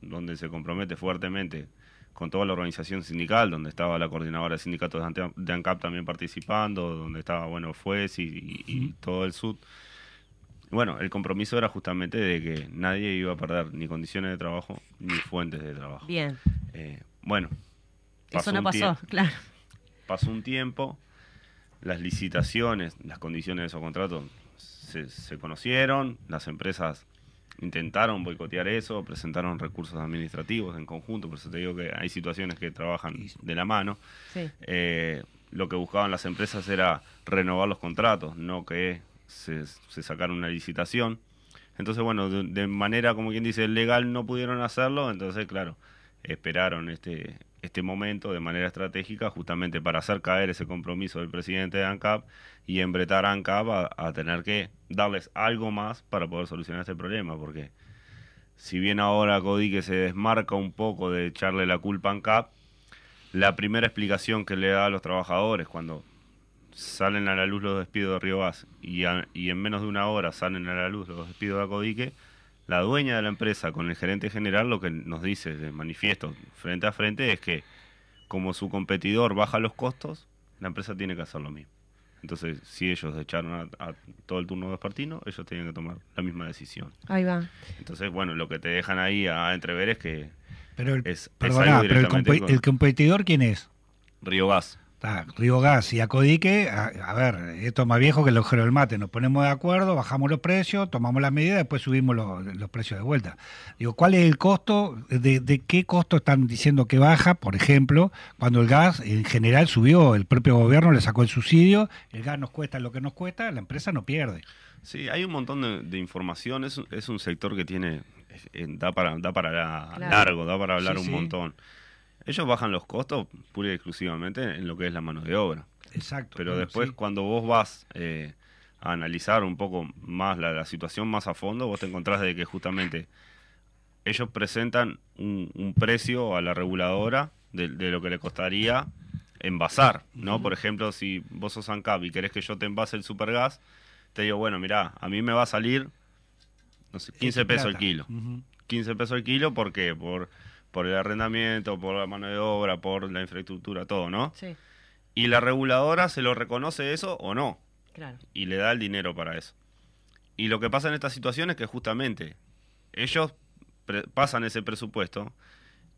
donde se compromete fuertemente con toda la organización sindical, donde estaba la coordinadora de sindicatos de ANCAP también participando, donde estaba, bueno, FUES y, y, y todo el SUD, Bueno, el compromiso era justamente de que nadie iba a perder ni condiciones de trabajo ni fuentes de trabajo. Bien. Eh, bueno, Eso no pasó, claro. pasó un tiempo, las licitaciones, las condiciones de esos contratos se, se conocieron, las empresas intentaron boicotear eso, presentaron recursos administrativos en conjunto, por eso te digo que hay situaciones que trabajan de la mano. Sí. Eh, lo que buscaban las empresas era renovar los contratos, no que se, se sacara una licitación. Entonces, bueno, de, de manera, como quien dice, legal no pudieron hacerlo, entonces, claro, esperaron este, este momento de manera estratégica justamente para hacer caer ese compromiso del presidente de ANCAP y embretar a ANCAP a, a tener que darles algo más para poder solucionar este problema, porque si bien ahora Codique se desmarca un poco de echarle la culpa a ANCAP, la primera explicación que le da a los trabajadores cuando salen a la luz los despidos de Río a- y en menos de una hora salen a la luz los despidos de Acodique, la dueña de la empresa con el gerente general lo que nos dice de manifiesto frente a frente es que como su competidor baja los costos, la empresa tiene que hacer lo mismo. Entonces, si ellos echaron a, a todo el turno vespertino, ellos tienen que tomar la misma decisión. Ahí va. Entonces, bueno, lo que te dejan ahí a entrever es que Pero el, es, es perdona, algo pero el, directamente compe- con el competidor, ¿quién es? Río Gas. Río Gas y Acodique, a, a ver, esto es más viejo que el agujero del mate. Nos ponemos de acuerdo, bajamos los precios, tomamos las medidas, después subimos los, los precios de vuelta. Digo, ¿cuál es el costo? De, de qué costo están diciendo que baja? Por ejemplo, cuando el gas en general subió, el propio gobierno le sacó el subsidio, el gas nos cuesta lo que nos cuesta, la empresa no pierde. Sí, hay un montón de, de información. Es, un- es un sector que tiene. da para, da para la- Claro. largo, da para hablar Sí, un sí. montón. Ellos bajan los costos pura y exclusivamente en lo que es la mano de obra. Exacto. Pero bueno, después, sí. cuando vos vas eh, a analizar un poco más la, la situación más a fondo, vos te encontrás de que justamente ellos presentan un, un precio a la reguladora de, de lo que le costaría envasar, ¿no? Por ejemplo, si vos sos ANCAP y querés que yo te envase el supergas, te digo, bueno, mirá, a mí me va a salir, no sé, 15 Esa pesos el kilo. Ujú. 15 pesos el kilo, ¿por qué? Por, por el arrendamiento, por la mano de obra, por la infraestructura, todo, ¿no? Sí, Y la reguladora se lo reconoce eso o no, claro. y le da el dinero para eso. Y lo que pasa en esta situación es que justamente ellos pasan ese presupuesto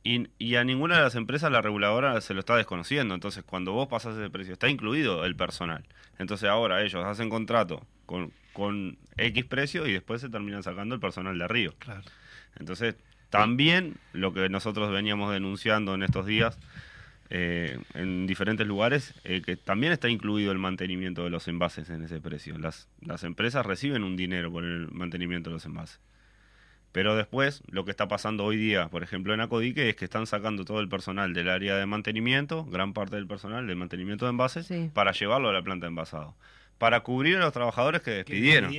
y, y a ninguna de las empresas la reguladora se lo está desconociendo. Entonces, cuando vos pasas ese precio, está incluido el personal. Entonces, ahora ellos hacen contrato con, con X precio y después se terminan sacando el personal de arriba. Claro. Entonces, también lo que nosotros veníamos denunciando en estos días eh, en diferentes lugares, eh, que también está incluido el mantenimiento de los envases en ese precio. Las, las empresas reciben un dinero por el mantenimiento de los envases. Pero después, lo que está pasando hoy día, por ejemplo, en Acodique, es que están sacando todo el personal del área de mantenimiento, gran parte del personal del mantenimiento de envases, Sí. para llevarlo a la planta de envasado. Para cubrir a los trabajadores que despidieron.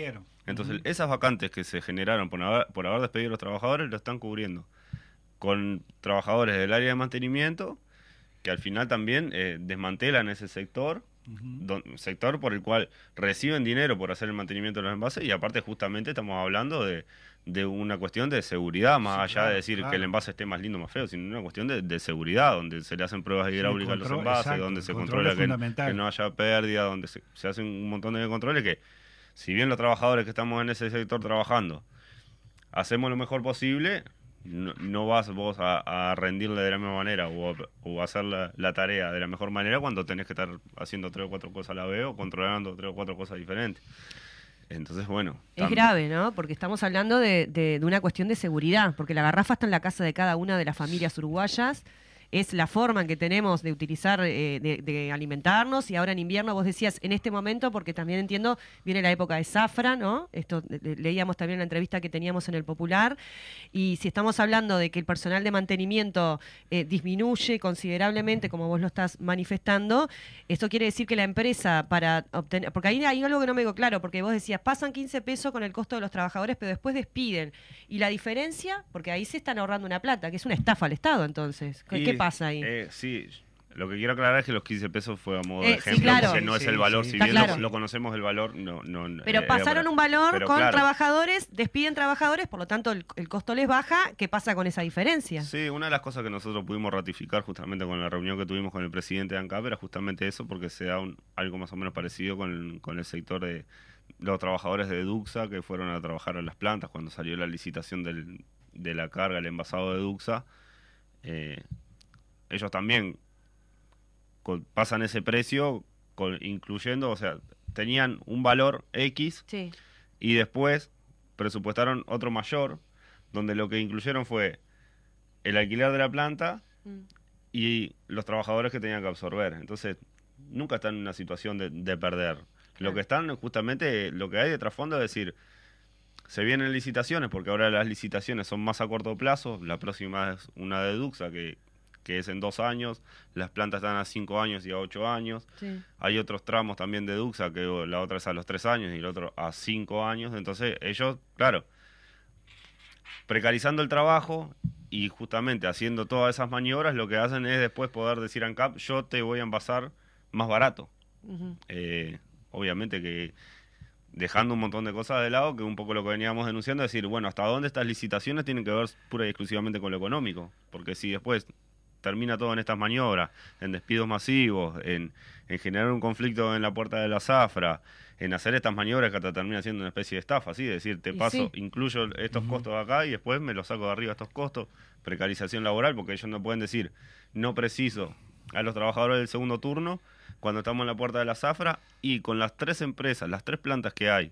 Entonces, esas vacantes que se generaron por haber, por haber despedido a los trabajadores lo están cubriendo con trabajadores del área de mantenimiento que al final también eh, desmantelan ese sector, don- sector por el cual reciben dinero por hacer el mantenimiento de los envases y aparte justamente estamos hablando de, de una cuestión de seguridad, más Sí, allá claro, de decir claro. que el envase esté más lindo o más feo, sino una cuestión de, de seguridad, donde se le hacen pruebas hidráulicas a los envases, exacto, donde se control controla que, no haya pérdida, donde se, se hacen un montón de controles que si bien los trabajadores que estamos en ese sector trabajando hacemos lo mejor posible, no, no vas vos a, a rendirle de la misma manera o, a- o hacer la, la tarea de la mejor manera cuando tenés que estar haciendo tres o cuatro cosas a la vez o controlando tres o cuatro cosas diferentes. Entonces, bueno. Es grave, ¿no? Porque estamos hablando de, de- de una cuestión de seguridad, porque la garrafa está en la casa de cada una de las familias uruguayas. Es la forma en que tenemos de utilizar, eh, de, de alimentarnos. Y ahora en invierno, vos decías, en este momento, porque también entiendo, viene la época de zafra, ¿no? Esto leíamos también en la entrevista que teníamos en el Popular. Y si estamos hablando de que el personal de mantenimiento eh, disminuye considerablemente, como vos lo estás manifestando, esto quiere decir que la empresa para obtener, porque ahí hay algo que no me quedó claro, porque vos decías, pasan 15 pesos con el costo de los trabajadores, pero después despiden. Y la diferencia, porque ahí se están ahorrando una plata, que es una estafa al Estado entonces. ¿Qué, Y, qué pasa ahí? eh, sí, lo que quiero aclarar es que los 15 pesos fue a modo Eh, de sí, ejemplo, claro. porque no es el valor, sí. si bien lo- claro. lo, conocemos el valor, no... no pero eh, pasaron un valor pero con claro. trabajadores, despiden trabajadores, por lo tanto el, el costo les baja. ¿Qué pasa con esa diferencia? Sí, una de las cosas que nosotros pudimos ratificar justamente con la reunión que tuvimos con el presidente de ANCAP era justamente eso, porque se da un- algo más o menos parecido con, con el sector de, los trabajadores de Duxa que fueron a trabajar a las plantas cuando salió la licitación del, de la carga, el envasado de Duxa, eh, ellos también con- pasan ese precio con- incluyendo, o sea, tenían un valor X Sí. y después presupuestaron otro mayor, donde lo que incluyeron fue el alquiler de la planta Mm. y los trabajadores que tenían que absorber. Entonces, nunca están en una situación de, de perder. Lo que están, justamente, lo que hay de trasfondo es decir, se vienen licitaciones, porque ahora las licitaciones son más a corto plazo, la próxima es una de Duxa, que, que es en dos años, las plantas están a cinco años y a ocho años, Sí. hay otros tramos también de Duxa, que la otra es a los tres años y el otro a cinco años. Entonces, ellos, claro, precarizando el trabajo y justamente haciendo todas esas maniobras, lo que hacen es después poder decir a ANCAP, yo te voy a envasar más barato. Eh, obviamente que dejando un montón de cosas de lado, que un poco lo que veníamos denunciando, es decir, bueno, hasta dónde estas licitaciones tienen que ver pura y exclusivamente con lo económico, porque si después termina todo en estas maniobras, en despidos masivos, en, en generar un conflicto en la puerta de la zafra, en hacer estas maniobras que hasta termina siendo una especie de estafa, ¿sí? Es decir, te Y paso, sí. incluyo estos costos de acá y después me los saco de arriba estos costos, precarización laboral, porque ellos no pueden decir, no preciso a los trabajadores del segundo turno cuando estamos en la puerta de la zafra y con las tres empresas, las tres plantas que hay,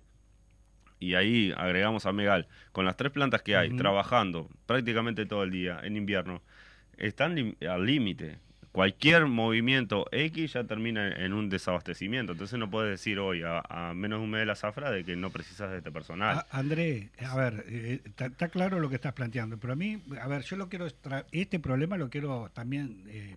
y ahí agregamos a Megal, con las tres plantas que hay, trabajando prácticamente todo el día en invierno, están al límite. Cualquier movimiento X ya termina en un desabastecimiento. Entonces no puedes decir hoy, a, menos de un mes de la zafra, de que no precisas de este personal. A- André, a ver, eh, está claro lo que estás planteando, pero a mí, a ver, yo lo quiero, este problema lo quiero también eh,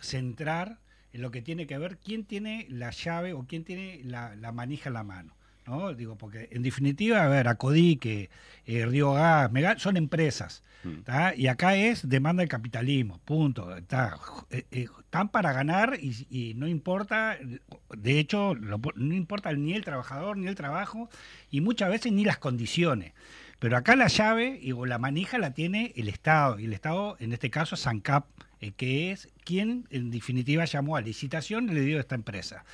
centrar en lo que tiene que ver quién tiene la llave o quién tiene la, la manija en la mano. ¿No? Digo, porque en definitiva, a ver, Acodique, eh, Río Gas, Megal, son empresas. Mm. ¿tá? Y acá es demanda del capitalismo, punto. ¿tá? Eh, eh, Están para ganar y, y no importa, de hecho, lo- no importa ni el trabajador ni el trabajo y muchas veces ni las condiciones. Pero acá la llave y, o la manija la tiene el Estado, y el Estado, en este caso, SANCAP, eh, que es quien en definitiva llamó a licitación y le dio a esta empresa.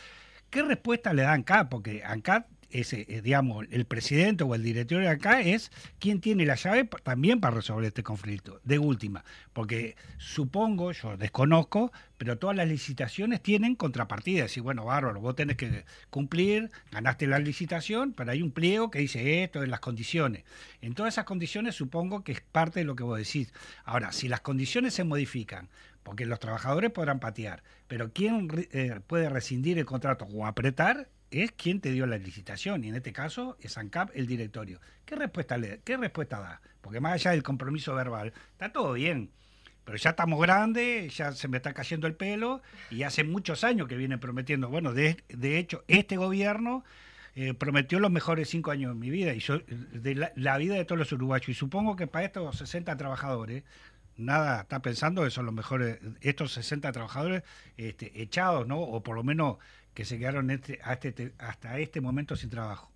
¿Qué respuesta le da ANCAP? Porque ANCAP es, eh, digamos, el presidente o el directorio de acá es quien tiene la llave también para resolver este conflicto, de última. Porque supongo, yo desconozco, pero todas las licitaciones tienen contrapartidas. Y bueno, bárbaro, vos tenés que cumplir, ganaste la licitación, pero hay un pliego que dice esto, en las condiciones. En todas esas condiciones supongo que es parte de lo que vos decís. Ahora, si las condiciones se modifican, porque los trabajadores podrán patear, pero quien re- eh, puede rescindir el contrato o apretar es quien te dio la licitación, y en este caso es ANCAP el directorio. ¿Qué respuesta, le, ¿Qué respuesta da? Porque más allá del compromiso verbal, está todo bien, pero ya estamos grandes, ya se me está cayendo el pelo, y hace muchos años que vienen prometiendo. Bueno, de, de hecho, este gobierno eh, prometió los mejores cinco años de mi vida, y yo, de la, la vida de todos los uruguayos, y supongo que para estos 60 trabajadores, nada está pensando que son los mejores, estos 60 trabajadores este, echados, ¿no? O por lo menos que se quedaron este, este- hasta este momento sin trabajo.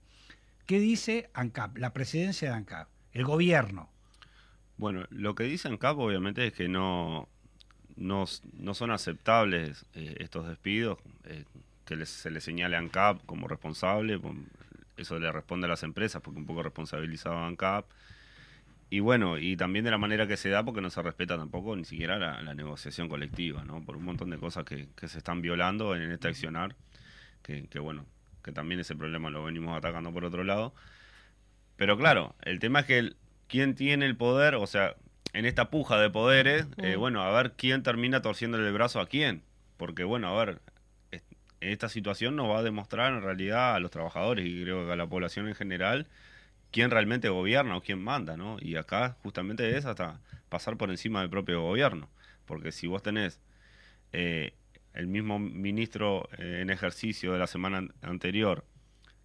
¿Qué dice ANCAP, la presidencia de ANCAP, el gobierno? Bueno, lo que dice ANCAP obviamente es que no, no, no son aceptables eh, estos despidos, eh, que se le señale a ANCAP como responsable, pon- eso le responde a las empresas porque un poco responsabilizado a ANCAP. Y bueno, y también de la manera que se da porque no se respeta tampoco ni siquiera la, la negociación colectiva, ¿no? Por un montón de cosas que, que se están violando en este accionar, que, que bueno, que también ese problema lo venimos atacando por otro lado. Pero claro, el tema es que el- quién tiene el poder, o sea, en esta puja de poderes, eh, Mm. bueno, a ver quién termina torciéndole el brazo a quién. Porque bueno, a ver, es- esta situación nos va a demostrar en realidad a los trabajadores y creo que a la población en general quién realmente gobierna o quién manda, ¿no? Y acá justamente es hasta pasar por encima del propio gobierno. Porque si vos tenés eh, el mismo ministro eh, en ejercicio de la semana an- anterior,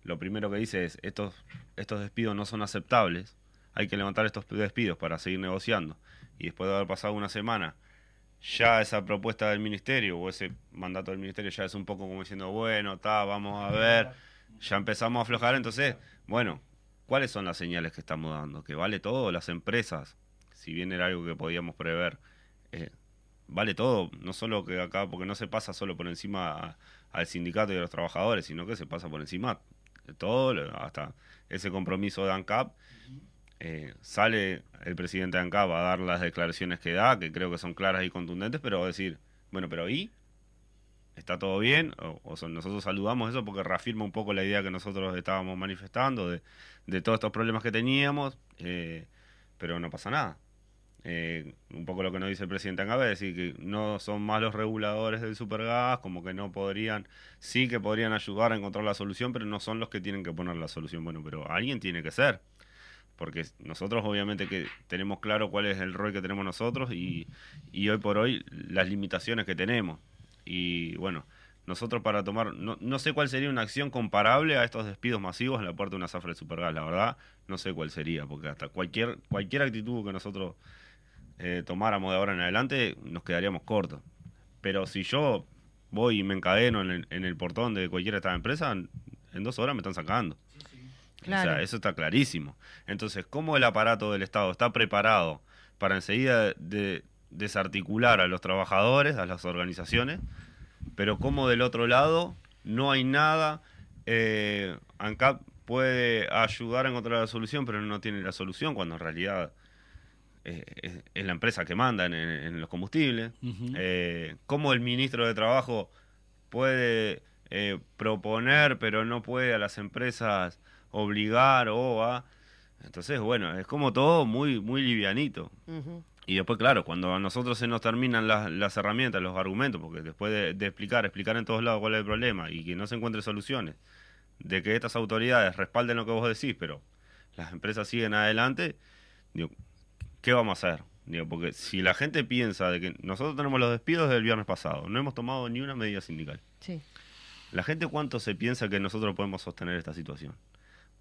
lo primero que dice es, estos, estos despidos no son aceptables, hay que levantar estos despidos para seguir negociando. Y después de haber pasado una semana, ya esa propuesta del ministerio o ese mandato del ministerio ya es un poco como diciendo, bueno, está, vamos a ver, ya empezamos a aflojar, entonces, bueno, ¿cuáles son las señales que estamos dando? Que vale todo, las empresas, si bien era algo que podíamos prever, eh, vale todo, no solo que acá, porque no se pasa solo por encima a- al sindicato y a los trabajadores, sino que se pasa por encima todo, hasta ese compromiso de ANCAP. Eh, sale el presidente de ANCAP a dar las declaraciones que da, que creo que son claras y contundentes, pero decir, bueno, pero ¿y? ¿Está todo bien? O, nosotros saludamos eso porque reafirma un poco la idea que nosotros estábamos manifestando de, de todos estos problemas que teníamos, eh, pero no pasa nada. Eh, un poco lo que nos dice el presidente Angabe, es decir, que no son más los reguladores del supergas, como que no podrían, sí que podrían ayudar a encontrar la solución, pero no son los que tienen que poner la solución. Bueno, pero alguien tiene que ser, porque nosotros obviamente que tenemos claro cuál es el rol que tenemos nosotros y, y hoy por hoy las limitaciones que tenemos. Y bueno, nosotros para tomar, no, no, sé cuál sería una acción comparable a estos despidos masivos en la puerta de una zafra de Supergas, la verdad, no sé cuál sería, porque hasta cualquier, cualquier actitud que nosotros eh, tomáramos de ahora en adelante, nos quedaríamos cortos. Pero si yo voy y me encadeno en el, portón de cualquiera de estas empresas, en dos horas me están sacando. O sea, eso está clarísimo. Entonces, ¿cómo el aparato del Estado está preparado para enseguida de, desarticular a los trabajadores, a las organizaciones, pero cómo del otro lado no hay nada, eh, ANCAP puede ayudar a encontrar la solución, pero no tiene la solución, cuando en realidad eh, es, la empresa que manda en, los combustibles, eh, cómo el ministro de Trabajo puede eh, proponer, pero no puede a las empresas obligar o a... Entonces, bueno, es como todo muy, muy livianito. Y después, claro, cuando a nosotros se nos terminan las, herramientas, los argumentos, porque después de, de, explicar, explicar en todos lados cuál es el problema y que no se encuentre soluciones, de que estas autoridades respalden lo que vos decís, pero las empresas siguen adelante, digo, ¿qué vamos a hacer? Digo, porque si la gente piensa de que nosotros tenemos los despidos del viernes pasado, no hemos tomado ni una medida sindical. Sí. ¿La gente cuánto se piensa que nosotros podemos sostener esta situación?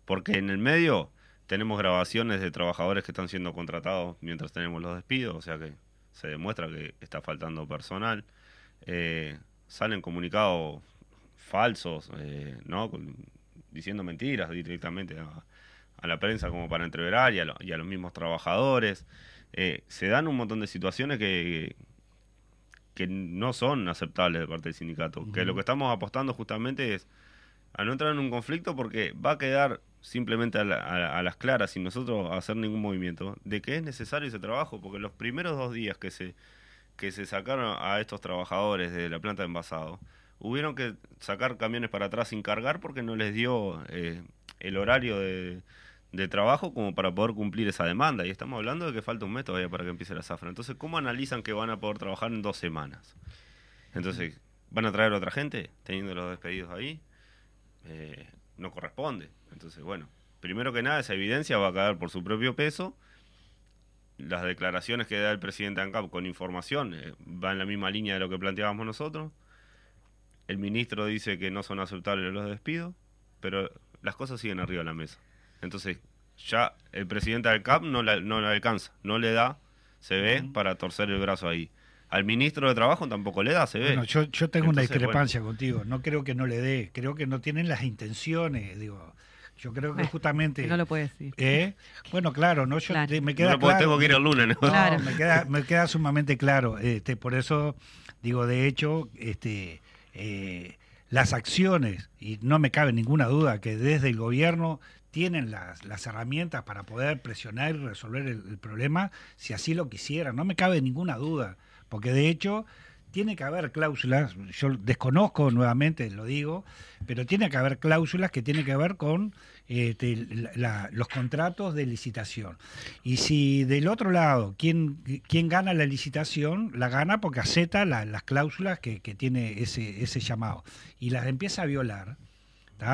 Porque en el medio tenemos grabaciones de trabajadores que están siendo contratados mientras tenemos los despidos, o sea que se demuestra que está faltando personal. Eh, salen comunicados falsos, eh, ¿no? diciendo mentiras directamente a, a la prensa como para entreverar y a, los mismos trabajadores. Eh, se dan un montón de situaciones que, que no son aceptables de parte del sindicato. Que lo que estamos apostando justamente es a no entrar en un conflicto porque va a quedar simplemente a, a, las claras sin nosotros hacer ningún movimiento de que es necesario ese trabajo porque los primeros dos días que se que se sacaron a estos trabajadores de la planta de envasado hubieron que sacar camiones para atrás sin cargar porque no les dio eh, el horario de, de trabajo como para poder cumplir esa demanda. Y estamos hablando de que falta un mes todavía para que empiece la zafra. Entonces, ¿cómo analizan que van a poder trabajar en dos semanas? Entonces, ¿van a traer a otra gente teniendo los despedidos ahí? Eh, no corresponde. Entonces, bueno, primero que nada, esa evidencia va a caer por su propio peso. Las declaraciones que da el presidente ANCAP con información eh, va en la misma línea de lo que planteábamos nosotros. El ministro dice que no son aceptables los despidos, pero las cosas siguen arriba de la mesa. Entonces, ya el presidente del CAP no le, no alcanza, no le da, se ve, para torcer el brazo ahí. Al ministro de Trabajo tampoco le da, se ve. Bueno, yo, yo tengo una discrepancia contigo. No creo que no le dé, creo que no tienen las intenciones, digo. Yo creo que justamente. no lo puede decir. ¿Eh? Bueno, claro, no, yo me queda claro. Tengo que ir el lunes, ¿no? me, queda, me queda sumamente claro. Este, por eso digo, de hecho, este, eh, las acciones, y no me cabe ninguna duda que desde el gobierno tienen las, las herramientas para poder presionar y resolver el, problema si así lo quisieran. No me cabe ninguna duda, porque de hecho tiene que haber cláusulas, yo desconozco nuevamente, lo digo, pero tiene que haber cláusulas que tienen que ver con este, los contratos de licitación. Y si del otro lado, quien, quien gana la licitación, la gana porque acepta las cláusulas que, que tiene ese, ese llamado. Y las empieza a violar,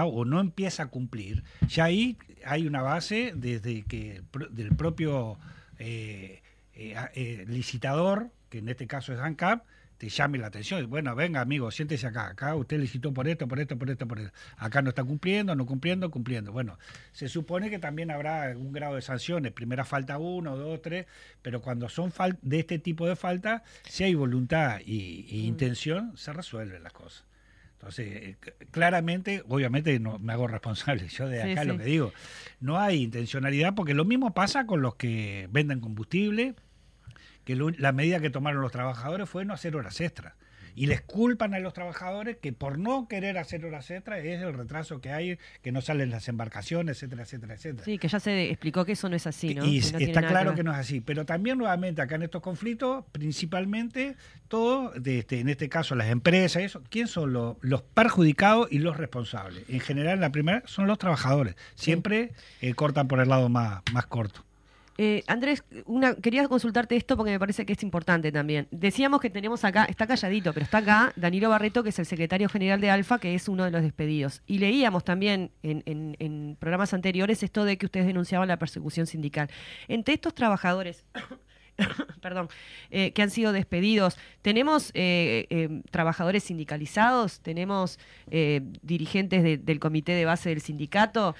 o no empieza a cumplir, ya ahí hay una base desde que del propio eh, eh, eh, licitador, que en este caso es ANCAP, te llame la atención. Bueno, venga, amigo, siéntese acá. Acá usted licitó por esto, por esto, por esto, por esto. Acá no está cumpliendo, no cumpliendo, cumpliendo. Bueno, se supone que también habrá un grado de sanciones. Primera falta uno, dos, tres. Pero cuando son de este tipo de falta, si hay voluntad y, y mm. intención, se resuelven las cosas. Entonces, eh, claramente, obviamente no me hago responsable [LAUGHS] yo de acá lo que digo. No hay intencionalidad porque lo mismo pasa con los que venden combustible, que la medida que tomaron los trabajadores fue no hacer horas extras. y les culpan a los trabajadores que por no querer hacer horas extras es el retraso que hay, que no salen las embarcaciones, etcétera, etcétera, etcétera. Sí, que ya se explicó que eso no es así, ¿no? Y Que no tiene está claro que, no es así. Pero también nuevamente acá en estos conflictos, principalmente todo, de este, en este caso las empresas, eso, ¿quién son los, los perjudicados y los responsables? En general, la primera son los trabajadores. Siempre eh, cortan por el lado más, más corto. Eh, Andrés, una, quería consultarte esto porque me parece que es importante también. Decíamos que tenemos acá, está calladito, pero está acá Danilo Barreto, que es el secretario general de Alfa, que es uno de los despedidos. Y leíamos también en, programas anteriores esto de que ustedes denunciaban la persecución sindical. Entre estos trabajadores, [COUGHS] perdón, eh, que han sido despedidos, ¿tenemos eh, eh, trabajadores sindicalizados? ¿Tenemos dirigentes de- del comité de base del sindicato?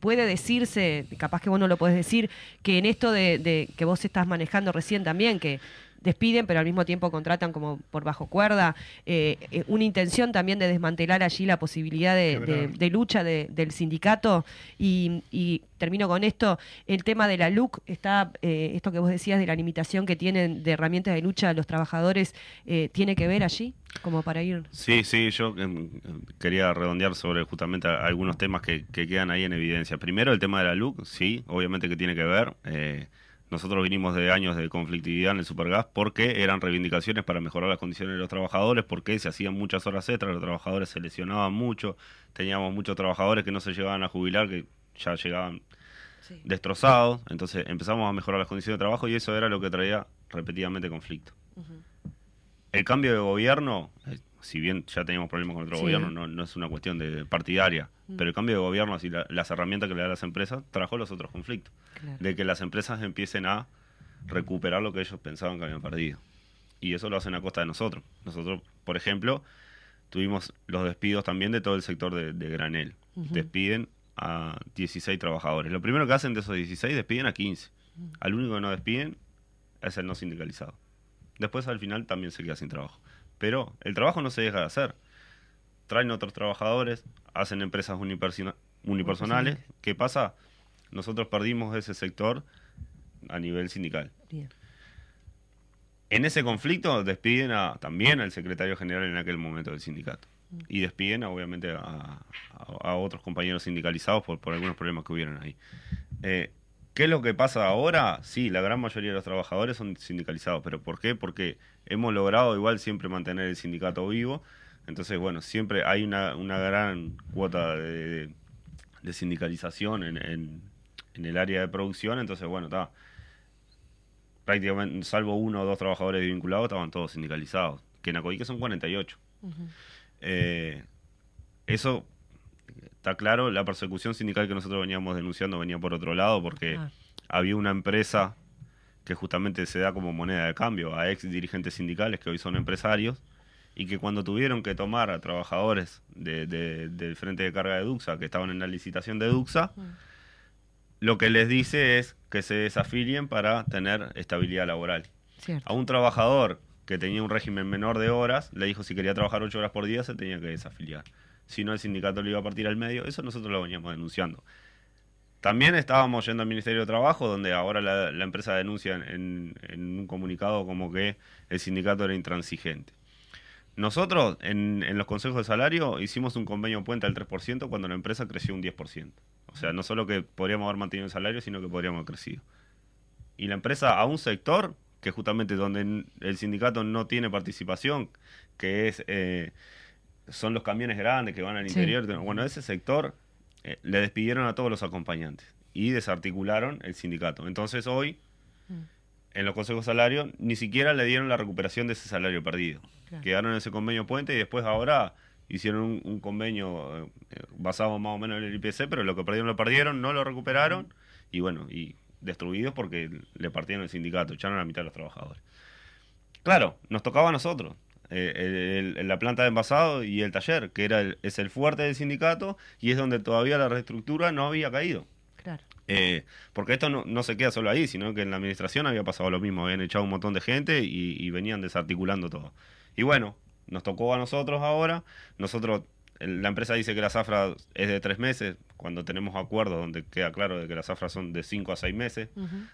Puede decirse, capaz que vos no lo podés decir, que en esto de- que vos estás manejando recién también, que despiden pero al mismo tiempo contratan como por bajo cuerda, eh, eh, una intención también de desmantelar allí la posibilidad de, de- Quebrar. de lucha de- del sindicato y, y termino con esto, el tema de la LUC, está eh, esto que vos decías de la limitación que tienen de herramientas de lucha los trabajadores, eh, ¿tiene que ver allí? Como para ir... Sí, sí, yo em, quería redondear sobre justamente algunos temas que, que quedan ahí en evidencia. Primero, el tema de la LUC, sí, obviamente que tiene que ver. Nosotros vinimos de años de conflictividad en el Supergas porque eran reivindicaciones para mejorar las condiciones de los trabajadores, porque se hacían muchas horas extras, los trabajadores se lesionaban mucho, teníamos muchos trabajadores que no se llegaban a jubilar, que ya llegaban destrozados, entonces empezamos a mejorar las condiciones de trabajo y eso era lo que traía repetidamente conflicto. El cambio de gobierno, eh, si bien ya teníamos problemas con otro Sí. gobierno, no, no es una cuestión de partidaria, Mm. pero el cambio de gobierno, así la- las herramientas que le da a las empresas, trajo los otros conflictos. Claro. De que las empresas empiecen a recuperar lo que ellos pensaban que habían perdido. Y eso lo hacen a costa de nosotros. Nosotros, por ejemplo, tuvimos los despidos también de todo el sector de, de granel. Despiden a 16 trabajadores. Lo primero que hacen de esos 16, despiden a 15. Al único que no despiden es el no sindicalizado. Después al final también se queda sin trabajo. Pero el trabajo no se deja de hacer. Traen otros trabajadores, hacen empresas unipersona- unipersonales. ¿Qué pasa? Nosotros perdimos ese sector a nivel sindical. Bien. En ese conflicto despiden a, también al secretario general en aquel momento del sindicato. Y despiden obviamente a, a- a otros compañeros sindicalizados por, por algunos problemas que hubieron ahí. Eh, ¿Qué es lo que pasa ahora? Sí, la gran mayoría de los trabajadores son sindicalizados. ¿Pero por qué? Porque hemos logrado igual siempre mantener el sindicato vivo. Entonces, bueno, siempre hay una, una gran cuota de, de sindicalización en, en- en el área de producción. Entonces, bueno, está prácticamente, salvo uno o dos trabajadores vinculados, estaban todos sindicalizados. Que en Acoique son 48. Eh, eso está claro, la persecución sindical que nosotros veníamos denunciando venía por otro lado, porque Ah. había una empresa que justamente se da como moneda de cambio a ex dirigentes sindicales que hoy son empresarios y que cuando tuvieron que tomar a trabajadores de- de- del frente de carga de Duxa, que estaban en la licitación de Duxa, lo que les dice es que se desafilien para tener estabilidad laboral. Cierto. A un trabajador que tenía un régimen menor de horas, le dijo si quería trabajar ocho horas por día se tenía que desafiliar. Si no, el sindicato lo iba a partir al medio. Eso nosotros lo veníamos denunciando. También estábamos yendo al Ministerio de Trabajo, donde ahora la, empresa denuncia en, un comunicado como que el sindicato era intransigente. Nosotros, en, los consejos de salario, hicimos un convenio puente al 3% cuando la empresa creció un 10%. O sea, no solo que podríamos haber mantenido el salario, sino que podríamos haber crecido. Y la empresa a un sector, que justamente donde el sindicato no tiene participación, que es eh, son los camiones grandes que van al Sí. interior. Bueno, ese sector eh, le despidieron a todos los acompañantes y desarticularon el sindicato. Entonces hoy, en los consejos de salario, ni siquiera le dieron la recuperación de ese salario perdido. Claro. Quedaron en ese convenio puente y después ahora hicieron un, un convenio eh, eh, basado más o menos en el IPC, pero lo que perdieron lo perdieron, no lo recuperaron y bueno, y destruidos porque le partieron el sindicato, echaron a la mitad de los trabajadores. Claro, nos tocaba a nosotros. Eh, el- el- la planta de envasado y el taller, que era el- es el fuerte del sindicato y es donde todavía la reestructura no había caído. Claro. Eh, porque esto no, no se queda solo ahí, sino que en la administración había pasado lo mismo, habían echado un montón de gente y, y venían desarticulando todo. Y bueno, nos tocó a nosotros ahora, nosotros, la empresa dice que la zafra es de tres meses, cuando tenemos acuerdos donde queda claro de que las zafras son de cinco a seis meses,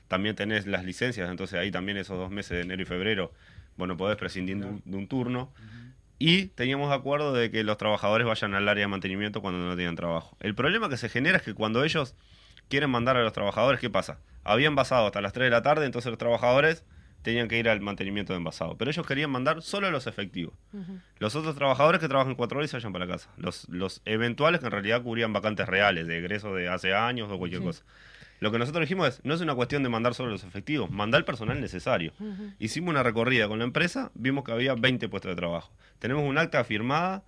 también tenés las licencias, entonces ahí también esos dos meses de enero y febrero bueno, podés prescindir de un, turno. Y teníamos acuerdo de que los trabajadores vayan al área de mantenimiento cuando no tengan trabajo. El problema que se genera es que cuando ellos quieren mandar a los trabajadores, ¿qué pasa? Habían envasado hasta las 3 de la tarde, entonces los trabajadores tenían que ir al mantenimiento de envasado. Pero ellos querían mandar solo a los efectivos. Los otros trabajadores que trabajan cuatro horas y se vayan para la casa. Los, los eventuales que en realidad cubrían vacantes reales, de egreso de hace años o cualquier Sí. cosa. Lo que nosotros dijimos es, no es una cuestión de mandar solo los efectivos, mandar el personal necesario. Hicimos una recorrida con la empresa, vimos que había 20 puestos de trabajo. Tenemos un acta firmada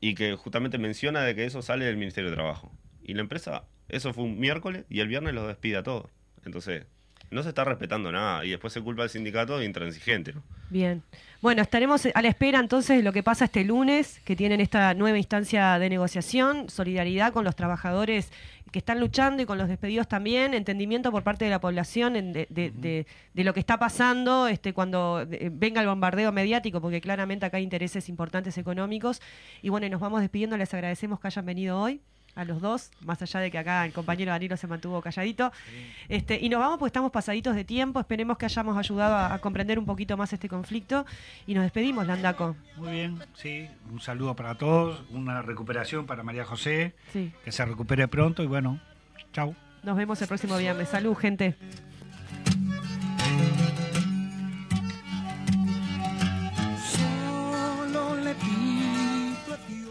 y que justamente menciona de que eso sale del Ministerio de Trabajo. Y la empresa, eso fue un miércoles y el viernes los despide a todos. Entonces, no se está respetando nada y después se culpa al sindicato de intransigente. ¿no? Bien. Bueno, estaremos a la espera entonces de lo que pasa este lunes, que tienen esta nueva instancia de negociación, solidaridad con los trabajadores que están luchando y con los despedidos también, entendimiento por parte de la población en de, de- de- de lo que está pasando este, cuando venga el bombardeo mediático, porque claramente acá hay intereses importantes económicos. Y bueno, y nos vamos despidiendo, les agradecemos que hayan venido hoy. A los dos, más allá de que acá el compañero Danilo se mantuvo calladito. Este, y nos vamos porque estamos pasaditos de tiempo. Esperemos que hayamos ayudado a, a comprender un poquito más este conflicto. Y nos despedimos, Landaco. Muy bien, sí. Un saludo para todos, una recuperación para María José, Sí. que se recupere pronto y bueno, chau. Nos vemos el próximo viernes. Salud, gente.